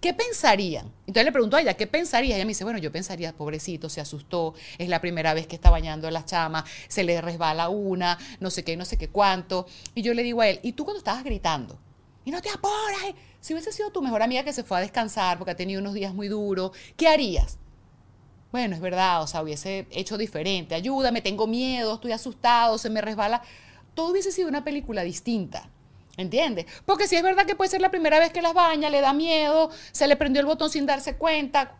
¿Qué pensarían? Entonces le pregunto a ella, ¿qué pensaría? Ella me dice, bueno, yo pensaría, pobrecito, se asustó, es la primera vez que está bañando a las chamas, se le resbala una, no sé qué, no sé qué cuánto. Y yo le digo a él, ¿y tú cuando estabas gritando? Y no te apuras. Si hubiese sido tu mejor amiga que se fue a descansar porque ha tenido unos días muy duros, ¿qué harías? Bueno, es verdad, o sea, hubiese hecho diferente. Ayúdame, tengo miedo, estoy asustado, se me resbala. Todo hubiese sido una película distinta. ¿Entiendes? Porque si es verdad que puede ser la primera vez que las baña, le da miedo, se le prendió el botón sin darse cuenta.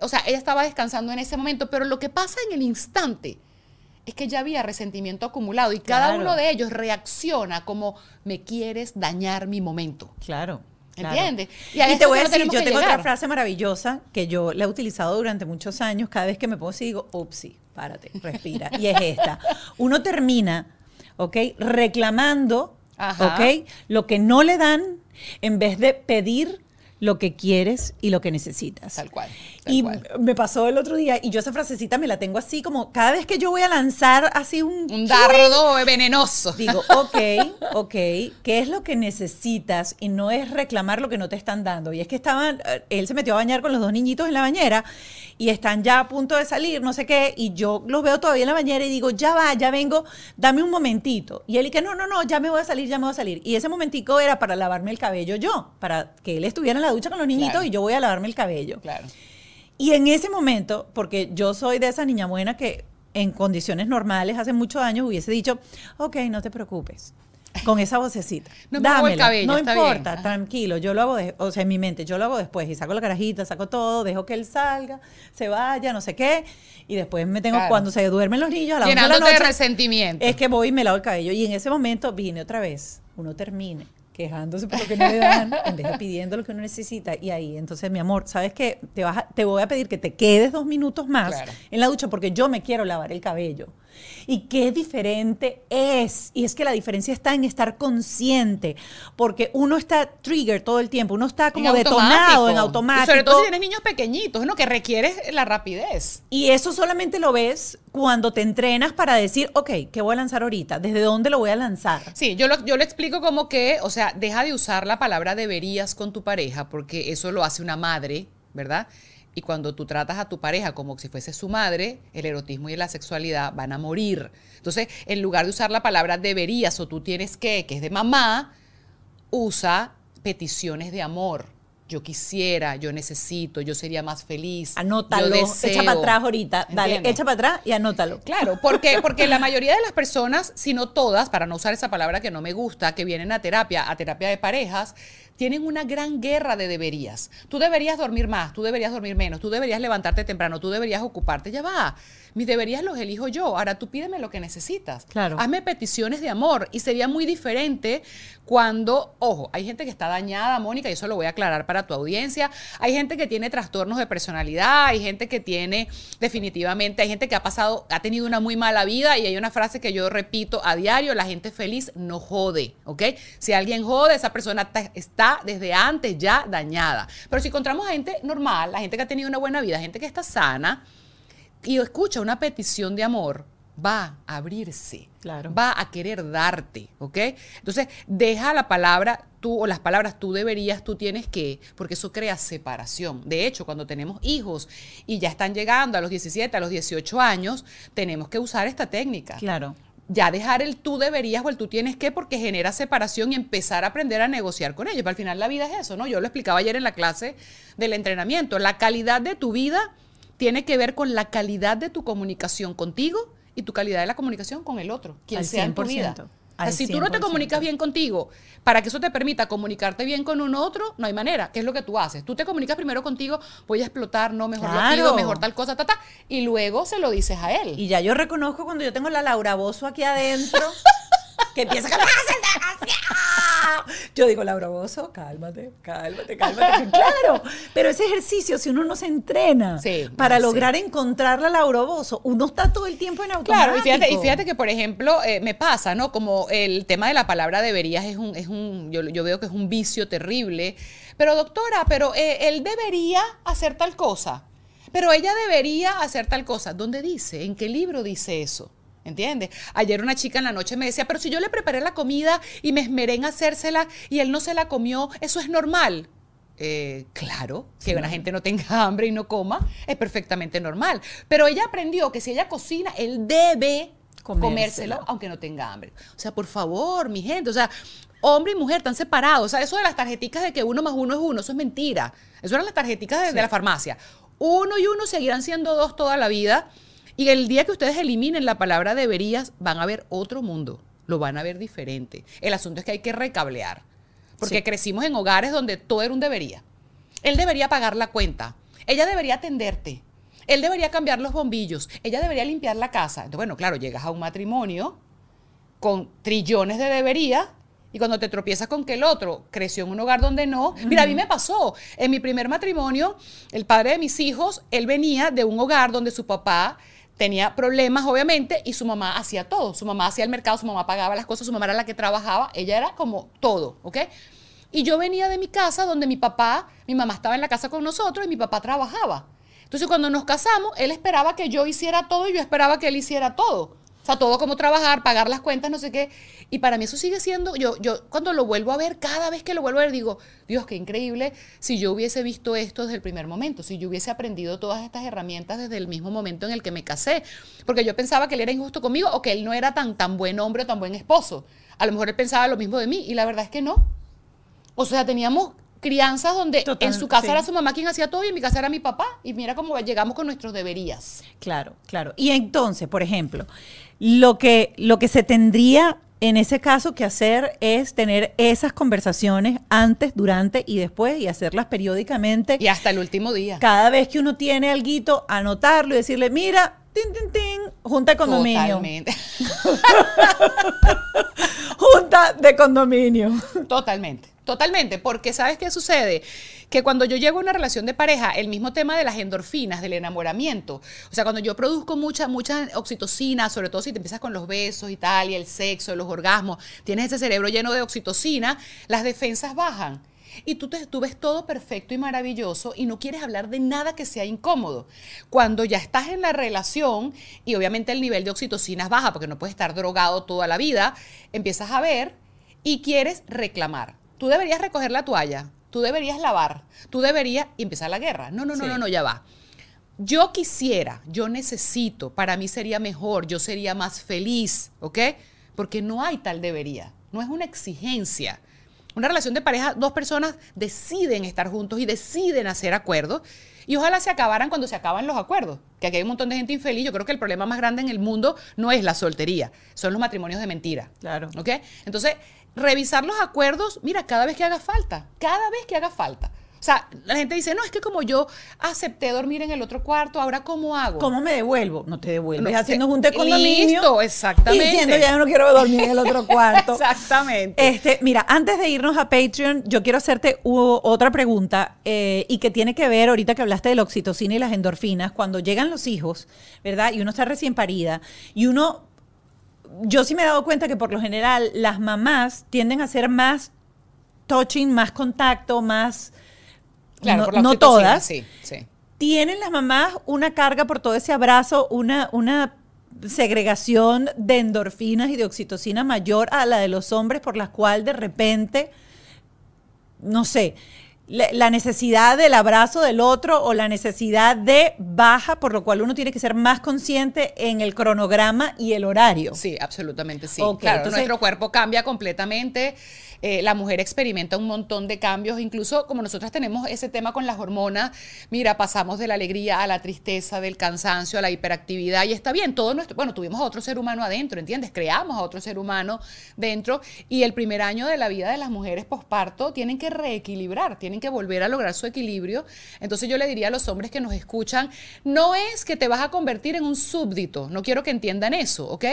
O sea, ella estaba descansando en ese momento, pero lo que pasa en el instante es que ya había resentimiento acumulado y cada uno de ellos reacciona como me quieres dañar mi momento. Claro. Claro. ¿Entiendes? Y, te voy a decir, yo tengo otra frase maravillosa que yo la he utilizado durante muchos años. Cada vez que me pongo así digo, upsi, párate, respira. y es esta. Uno termina, ¿ok? Reclamando, Ajá. ¿ok? Lo que no le dan en vez de pedir lo que quieres y lo que necesitas. Tal cual, tal y cual. me pasó el otro día y yo esa frasecita me la tengo así como cada vez que yo voy a lanzar así un... Un dardo venenoso. Digo, <laughs> ok, ok, ¿qué es lo que necesitas? Y no es reclamar lo que no te están dando. Y es que estaban, eh, él se metió a bañar con los dos niñitos en la bañera y están ya a punto de salir, no sé qué, y yo los veo todavía en la bañera y digo, ya va, ya vengo, dame un momentito. Y él y que no, no, no, ya me voy a salir, ya me voy a salir. Y ese momentico era para lavarme el cabello yo, para que él estuviera en la ducha con los niñitos Claro. y yo voy a lavarme el cabello. Claro. Y en ese momento, porque yo soy de esa niña buena que en condiciones normales hace muchos años hubiese dicho, ok, no te preocupes. Con esa vocecita. No me el cabello, no está importa, bien. Tranquilo, yo lo hago, de- o sea, en mi mente, yo lo hago después y saco la carajita, saco todo, dejo que él salga, se vaya, no sé qué, y después me tengo, Claro. cuando se duermen los niños a la once de la Llenándote de noche, resentimiento. es que voy y me lavo el cabello. Y en ese momento vine otra vez. Uno termine quejándose por lo que no le dan, <laughs> en vez de pidiendo lo que uno necesita. Y ahí, entonces, mi amor, ¿sabes qué? Te, vas a- te voy a pedir que te quedes dos minutos más Claro. en la ducha porque yo me quiero lavar el cabello. Y qué diferente es. Y es que la diferencia está en estar consciente, porque uno está trigger todo el tiempo, uno está como En detonado en automático. automático. Y sobre todo si tienes niños pequeñitos, ¿no? Que requieres la rapidez. Y eso solamente lo ves cuando te entrenas para decir, ok, ¿qué voy a lanzar ahorita? ¿Desde dónde lo voy a lanzar? Sí, yo lo, yo lo explico como que, o sea, deja de usar la palabra deberías con tu pareja, porque eso lo hace una madre, ¿verdad? Y cuando tú tratas a tu pareja como si fuese su madre, el erotismo y la sexualidad van a morir. Entonces, en lugar de usar la palabra deberías o tú tienes que, que es de mamá, usa peticiones de amor. Yo quisiera, yo necesito, yo sería más feliz. Anótalo, yo deseo. echa para atrás ahorita. Dale, ¿Entiendes? echa para atrás y anótalo. Claro, porque, porque la mayoría de las personas, si no todas, para no usar esa palabra que no me gusta, que vienen a terapia, a terapia de parejas, tienen una gran guerra de deberías. Tú deberías dormir más, tú deberías dormir menos, tú deberías levantarte temprano, tú deberías ocuparte. Ya va. Mis deberías los elijo yo. Ahora tú pídeme lo que necesitas. Claro. Hazme peticiones de amor. Y sería muy diferente cuando, ojo, hay gente que está dañada, Mónica, y eso lo voy a aclarar para tu audiencia. Hay gente que tiene trastornos de personalidad, hay gente que tiene definitivamente, hay gente que ha pasado, ha tenido una muy mala vida y hay una frase que yo repito a diario, la gente feliz no jode, ¿ok? Si alguien jode, esa persona está desde antes ya dañada. Pero si encontramos a gente normal, la gente que ha tenido una buena vida, gente que está sana, y escucha una petición de amor, va a abrirse, Claro. va a querer darte, ¿ok? Entonces, deja la palabra tú o las palabras tú deberías, tú tienes que, porque eso crea separación. De hecho, cuando tenemos hijos y ya están llegando a los 17, a los 18 años, tenemos que usar esta técnica Claro. ya dejar el tú deberías o el tú tienes que porque genera separación y empezar a aprender a negociar con ellos. Pero al final la vida es eso, ¿no? Yo lo explicaba ayer en la clase del entrenamiento. La calidad de tu vida tiene que ver con la calidad de tu comunicación contigo y tu calidad de la comunicación con el otro, quien Al sea en tu 100%, vida. O sea, si tú no te 100%. comunicas bien contigo, para que eso te permita comunicarte bien con un otro, no hay manera. ¿Qué es lo que tú haces? Tú te comunicas primero contigo, voy a explotar, no, mejor lo pido, mejor tal cosa, ta, ta, y luego se lo dices a él. Y ya yo reconozco cuando yo tengo la Laura Bozo aquí adentro, <laughs> que empieza a Yo digo, Laura Bozo, cálmate, cálmate, cálmate. <laughs> claro, pero ese ejercicio, si uno no se entrena Sí, para lograr encontrar la Laura Bozo, uno está todo el tiempo en automático. Claro, y fíjate, y fíjate que, por ejemplo, eh, me pasa, ¿no? Como el tema de la palabra deberías es un, es un yo, yo veo que es un vicio terrible. Pero doctora, pero eh, él debería hacer tal cosa. Pero ella debería hacer tal cosa. ¿Dónde dice? ¿En qué libro dice eso? ¿Entiendes? Ayer una chica en la noche me decía, pero si yo le preparé la comida y me esmeré en hacérsela y él no se la comió, ¿eso es normal? Eh, claro, que una gente no tenga <laughs> hambre y no coma es perfectamente normal. Pero ella aprendió que si ella cocina, él debe Comérselo. comérselo aunque no tenga hambre. O sea, por favor, mi gente, o sea, hombre y mujer están separados. O sea, eso de las tarjeticas de que uno más uno es uno, eso es mentira. Eso eran las tarjeticas de, de la farmacia. Uno y uno seguirán siendo dos toda la vida. Y el día que ustedes eliminen la palabra deberías, van a ver otro mundo. Lo van a ver diferente. El asunto es que hay que recablear. Porque Sí. crecimos en hogares donde todo era un debería. Él debería pagar la cuenta. Ella debería atenderte. Él debería cambiar los bombillos. Ella debería limpiar la casa. Entonces, bueno, claro, llegas a un matrimonio con trillones de debería y cuando te tropiezas con que el otro creció en un hogar donde no. Mira, a mí me pasó. En mi primer matrimonio, el padre de mis hijos, él venía de un hogar donde su papá tenía problemas, obviamente, y su mamá hacía todo. Su mamá hacía el mercado, su mamá pagaba las cosas, su mamá era la que trabajaba, ella era como todo, ¿ok? Y yo venía de mi casa donde mi papá, mi mamá estaba en la casa con nosotros y mi papá trabajaba. Entonces cuando nos casamos, él esperaba que yo hiciera todo y yo esperaba que él hiciera todo. Sea, todo como trabajar, pagar las cuentas, no sé qué. Y para mí eso sigue siendo, yo, yo cuando lo vuelvo a ver, cada vez que lo vuelvo a ver, digo, Dios, qué increíble si yo hubiese visto esto desde el primer momento, si yo hubiese aprendido todas estas herramientas desde el mismo momento en el que me casé. Porque yo pensaba que él era injusto conmigo o que él no era tan, tan buen hombre o tan buen esposo. A lo mejor él pensaba lo mismo de mí y la verdad es que no. O sea, teníamos crianzas donde Total, en su casa sí. era su mamá quien hacía todo y en mi casa era mi papá. Y mira cómo llegamos con nuestros deberías. Claro, claro. Y entonces, por ejemplo, lo que, lo que se tendría en ese caso que hacer es tener esas conversaciones antes, durante y después y hacerlas periódicamente. Y hasta el último día. Cada vez que uno tiene algo, anotarlo y decirle, mira, tin, tin, tin, junta de condominio. Totalmente. <laughs> Junta de condominio. Totalmente. Totalmente, porque ¿sabes qué sucede? Que cuando yo llego a una relación de pareja, el mismo tema de las endorfinas, del enamoramiento, o sea, cuando yo produzco mucha, mucha oxitocina, sobre todo si te empiezas con los besos y tal, y el sexo, los orgasmos, tienes ese cerebro lleno de oxitocina, las defensas bajan. Y tú, tú ves todo perfecto y maravilloso y no quieres hablar de nada que sea incómodo. Cuando ya estás en la relación y obviamente el nivel de oxitocina baja porque no puedes estar drogado toda la vida, empiezas a ver y quieres reclamar. Tú deberías recoger la toalla, tú deberías lavar, tú deberías empezar la guerra. No, no, no, Sí. no, no, ya va. Yo quisiera, yo necesito, para mí sería mejor, yo sería más feliz, ¿ok? Porque no hay tal debería, no es una exigencia. Una relación de pareja, dos personas deciden estar juntos y deciden hacer acuerdos. Y ojalá se acabaran cuando se acaban los acuerdos. Que aquí hay un montón de gente infeliz. Yo creo que el problema más grande en el mundo no es la soltería, son los matrimonios de mentira. Claro. ¿Ok? Entonces, revisar los acuerdos, mira, cada vez que haga falta, cada vez que haga falta. O sea, la gente dice, no, es que como yo acepté dormir en el otro cuarto, ahora ¿cómo hago? ¿Cómo me devuelvo? No te devuelves No, haciendo junta de condominio. Listo, exactamente. Y diciendo, ya no quiero dormir en el otro cuarto. <laughs> Exactamente. Este, mira, antes de irnos a Patreon, yo quiero hacerte otra pregunta eh, y que tiene que ver, ahorita que hablaste de la oxitocina y las endorfinas, cuando llegan los hijos, ¿verdad? Y uno está recién parida y uno, yo sí me he dado cuenta que por lo general las mamás tienden a ser más touching, más contacto, más... claro, no, por la no todas. Sí, sí. ¿Tienen las mamás una carga por todo ese abrazo, una, una segregación de endorfinas y de oxitocina mayor a la de los hombres por la cual de repente, no sé, la, necesidad del abrazo del otro o la necesidad de baja, por lo cual uno tiene que ser más consciente en el cronograma y el horario? Sí, absolutamente sí. Claro, entonces- nuestro cuerpo cambia completamente. Eh, la mujer experimenta un montón de cambios, incluso como nosotras tenemos ese tema con las hormonas, mira, pasamos de la alegría a la tristeza, del cansancio, a la hiperactividad, y está bien, todo nuestro, bueno, tuvimos a otro ser humano adentro, ¿entiendes? Creamos a otro ser humano dentro, y el primer año de la vida de las mujeres posparto tienen que reequilibrar, tienen que volver a lograr su equilibrio. Entonces yo le diría a los hombres que nos escuchan, no es que te vas a convertir en un súbdito, no quiero que entiendan eso, ¿ok?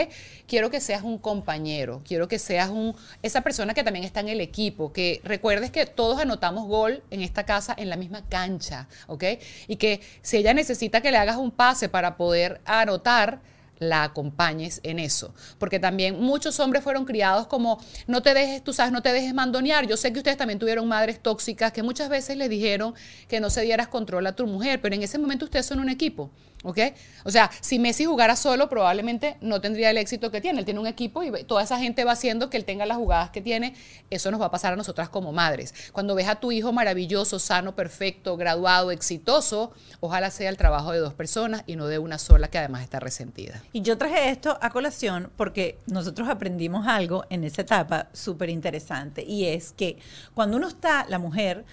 Quiero que seas un compañero, quiero que seas un, esa persona que también está en el equipo, que recuerdes que todos anotamos gol en esta casa en la misma cancha, ¿ok? Y que si ella necesita que le hagas un pase para poder anotar, la acompañes en eso. Porque también muchos hombres fueron criados como, no te dejes, tú sabes, no te dejes mandonear. Yo sé que ustedes también tuvieron madres tóxicas que muchas veces les dijeron que no se dieras control a tu mujer, pero en ese momento ustedes son un equipo, ¿ok? O sea, si Messi jugara solo, probablemente no tendría el éxito que tiene. Él tiene un equipo y toda esa gente va haciendo que él tenga las jugadas que tiene. Eso nos va a pasar a nosotras como madres. Cuando ves a tu hijo maravilloso, sano, perfecto, graduado, exitoso, ojalá sea el trabajo de dos personas y no de una sola que además está resentida. Y yo traje esto a colación porque nosotros aprendimos algo en esa etapa súper interesante y es que cuando uno está, la mujer,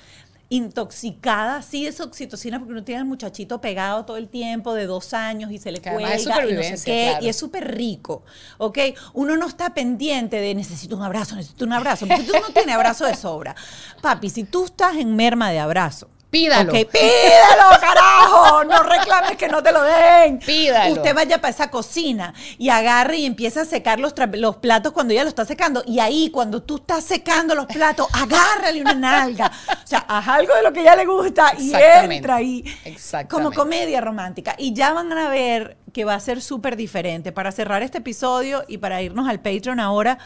intoxicada así de oxitocina porque uno tiene al muchachito pegado todo el tiempo de dos años y se le es cuelga y no sé qué claro. y es súper rico, ¿ok? Uno no está pendiente de necesito un abrazo, necesito un abrazo, porque tú no tienes abrazo de sobra. Papi, si tú estás en merma de abrazo, Pídalo. Ok, pídalo, carajo. No reclames que no te lo den. Pídalo. Usted vaya para esa cocina y agarre y empieza a secar los, platos cuando ella lo está secando. Y ahí, cuando tú estás secando los platos, agárrale una nalga. O sea, haz algo de lo que ella le gusta y entra ahí. Exactamente. Como comedia romántica. Y ya van a ver que va a ser súper diferente. Para cerrar este episodio y para irnos al Patreon ahora,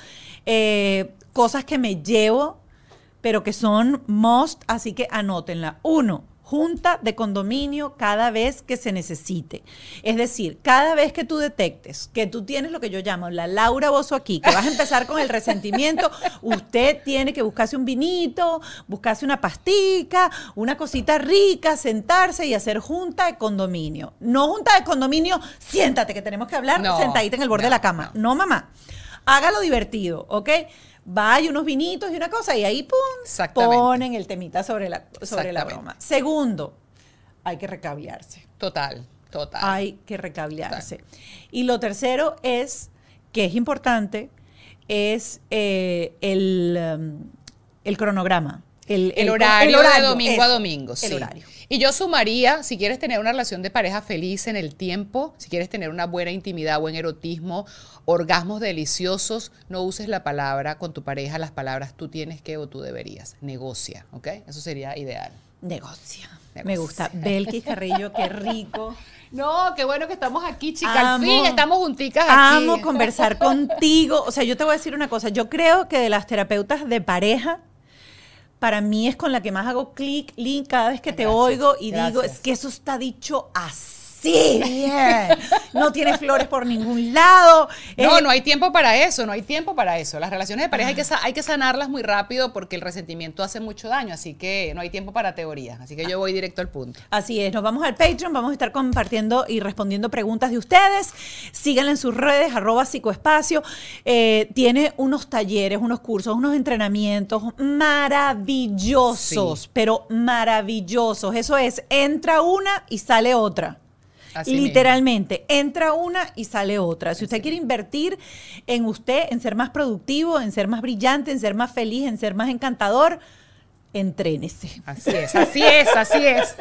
eh, cosas que me llevo pero que son must, así que anótenla. Uno, junta de condominio cada vez que se necesite. Es decir, cada vez que tú detectes que tú tienes lo que yo llamo la Laura Bozo aquí, que vas a empezar con el resentimiento, <laughs> usted tiene que buscarse un vinito, buscarse una pastica, una cosita rica, sentarse y hacer junta de condominio. No junta de condominio, siéntate que tenemos que hablar No, sentadita en el borde no, de la cama. No, mamá. Hágalo divertido, ¿ok? Vaya unos vinitos y una cosa y ahí pum, ponen el temita sobre la, sobre la broma. Segundo, hay que recablearse. Total, total. Hay que recablearse. Y lo tercero es, que es importante, es eh, el, um, el cronograma. El, El, el- horario, el horario, de domingo a domingo. El sí. horario. Y yo sumaría, si quieres tener una relación de pareja feliz en el tiempo, si quieres tener una buena intimidad, buen erotismo, orgasmos deliciosos, no uses la palabra con tu pareja, las palabras tú tienes que o tú deberías. Negocia, ¿ok? Eso sería ideal. Negocia. Me gusta. Belkis Carrillo, qué rico. <laughs> No, qué bueno que estamos aquí, chicas. Al fin estamos junticas aquí. Amo conversar contigo. O sea, yo te voy a decir una cosa. Yo creo que de las terapeutas de pareja, para mí es con la que más hago clic, link cada vez que te Gracias, oigo y digo, es que eso está dicho así. Bien. No tiene flores por ningún lado. No, Eh, no hay tiempo para eso, no hay tiempo para eso. Las relaciones de pareja hay que, hay que sanarlas muy rápido porque el resentimiento hace mucho daño, así que no hay tiempo para teorías. Así que yo voy directo al punto. Así es, nos vamos al Patreon, vamos a estar compartiendo y respondiendo preguntas de ustedes. Síganla en sus redes, arroba psicoespacio. Eh, tiene unos talleres, unos cursos, unos entrenamientos maravillosos, Sí. pero maravillosos. Eso es, entra una y sale otra. Así mismo. Literalmente, entra una y sale otra. Si usted quiere invertir en usted, en ser más productivo, en ser más brillante, en ser más feliz, en ser más encantador, entrénese. Así es, así es, así es.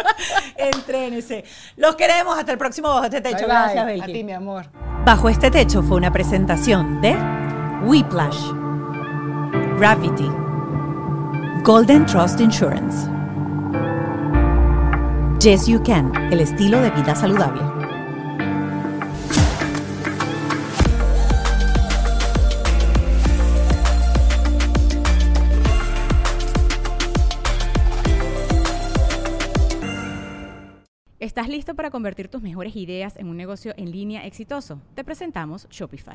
<laughs> Entrénese. Los queremos. Hasta el próximo Bajo este Techo. Bye, bye. Gracias, A ti, mi amor. Bajo este Techo fue una presentación de Whiplash, Gravity, Golden Trust Insurance, Yes You Can, el estilo de vida saludable. ¿Estás listo para convertir tus mejores ideas en un negocio en línea exitoso? Te presentamos Shopify.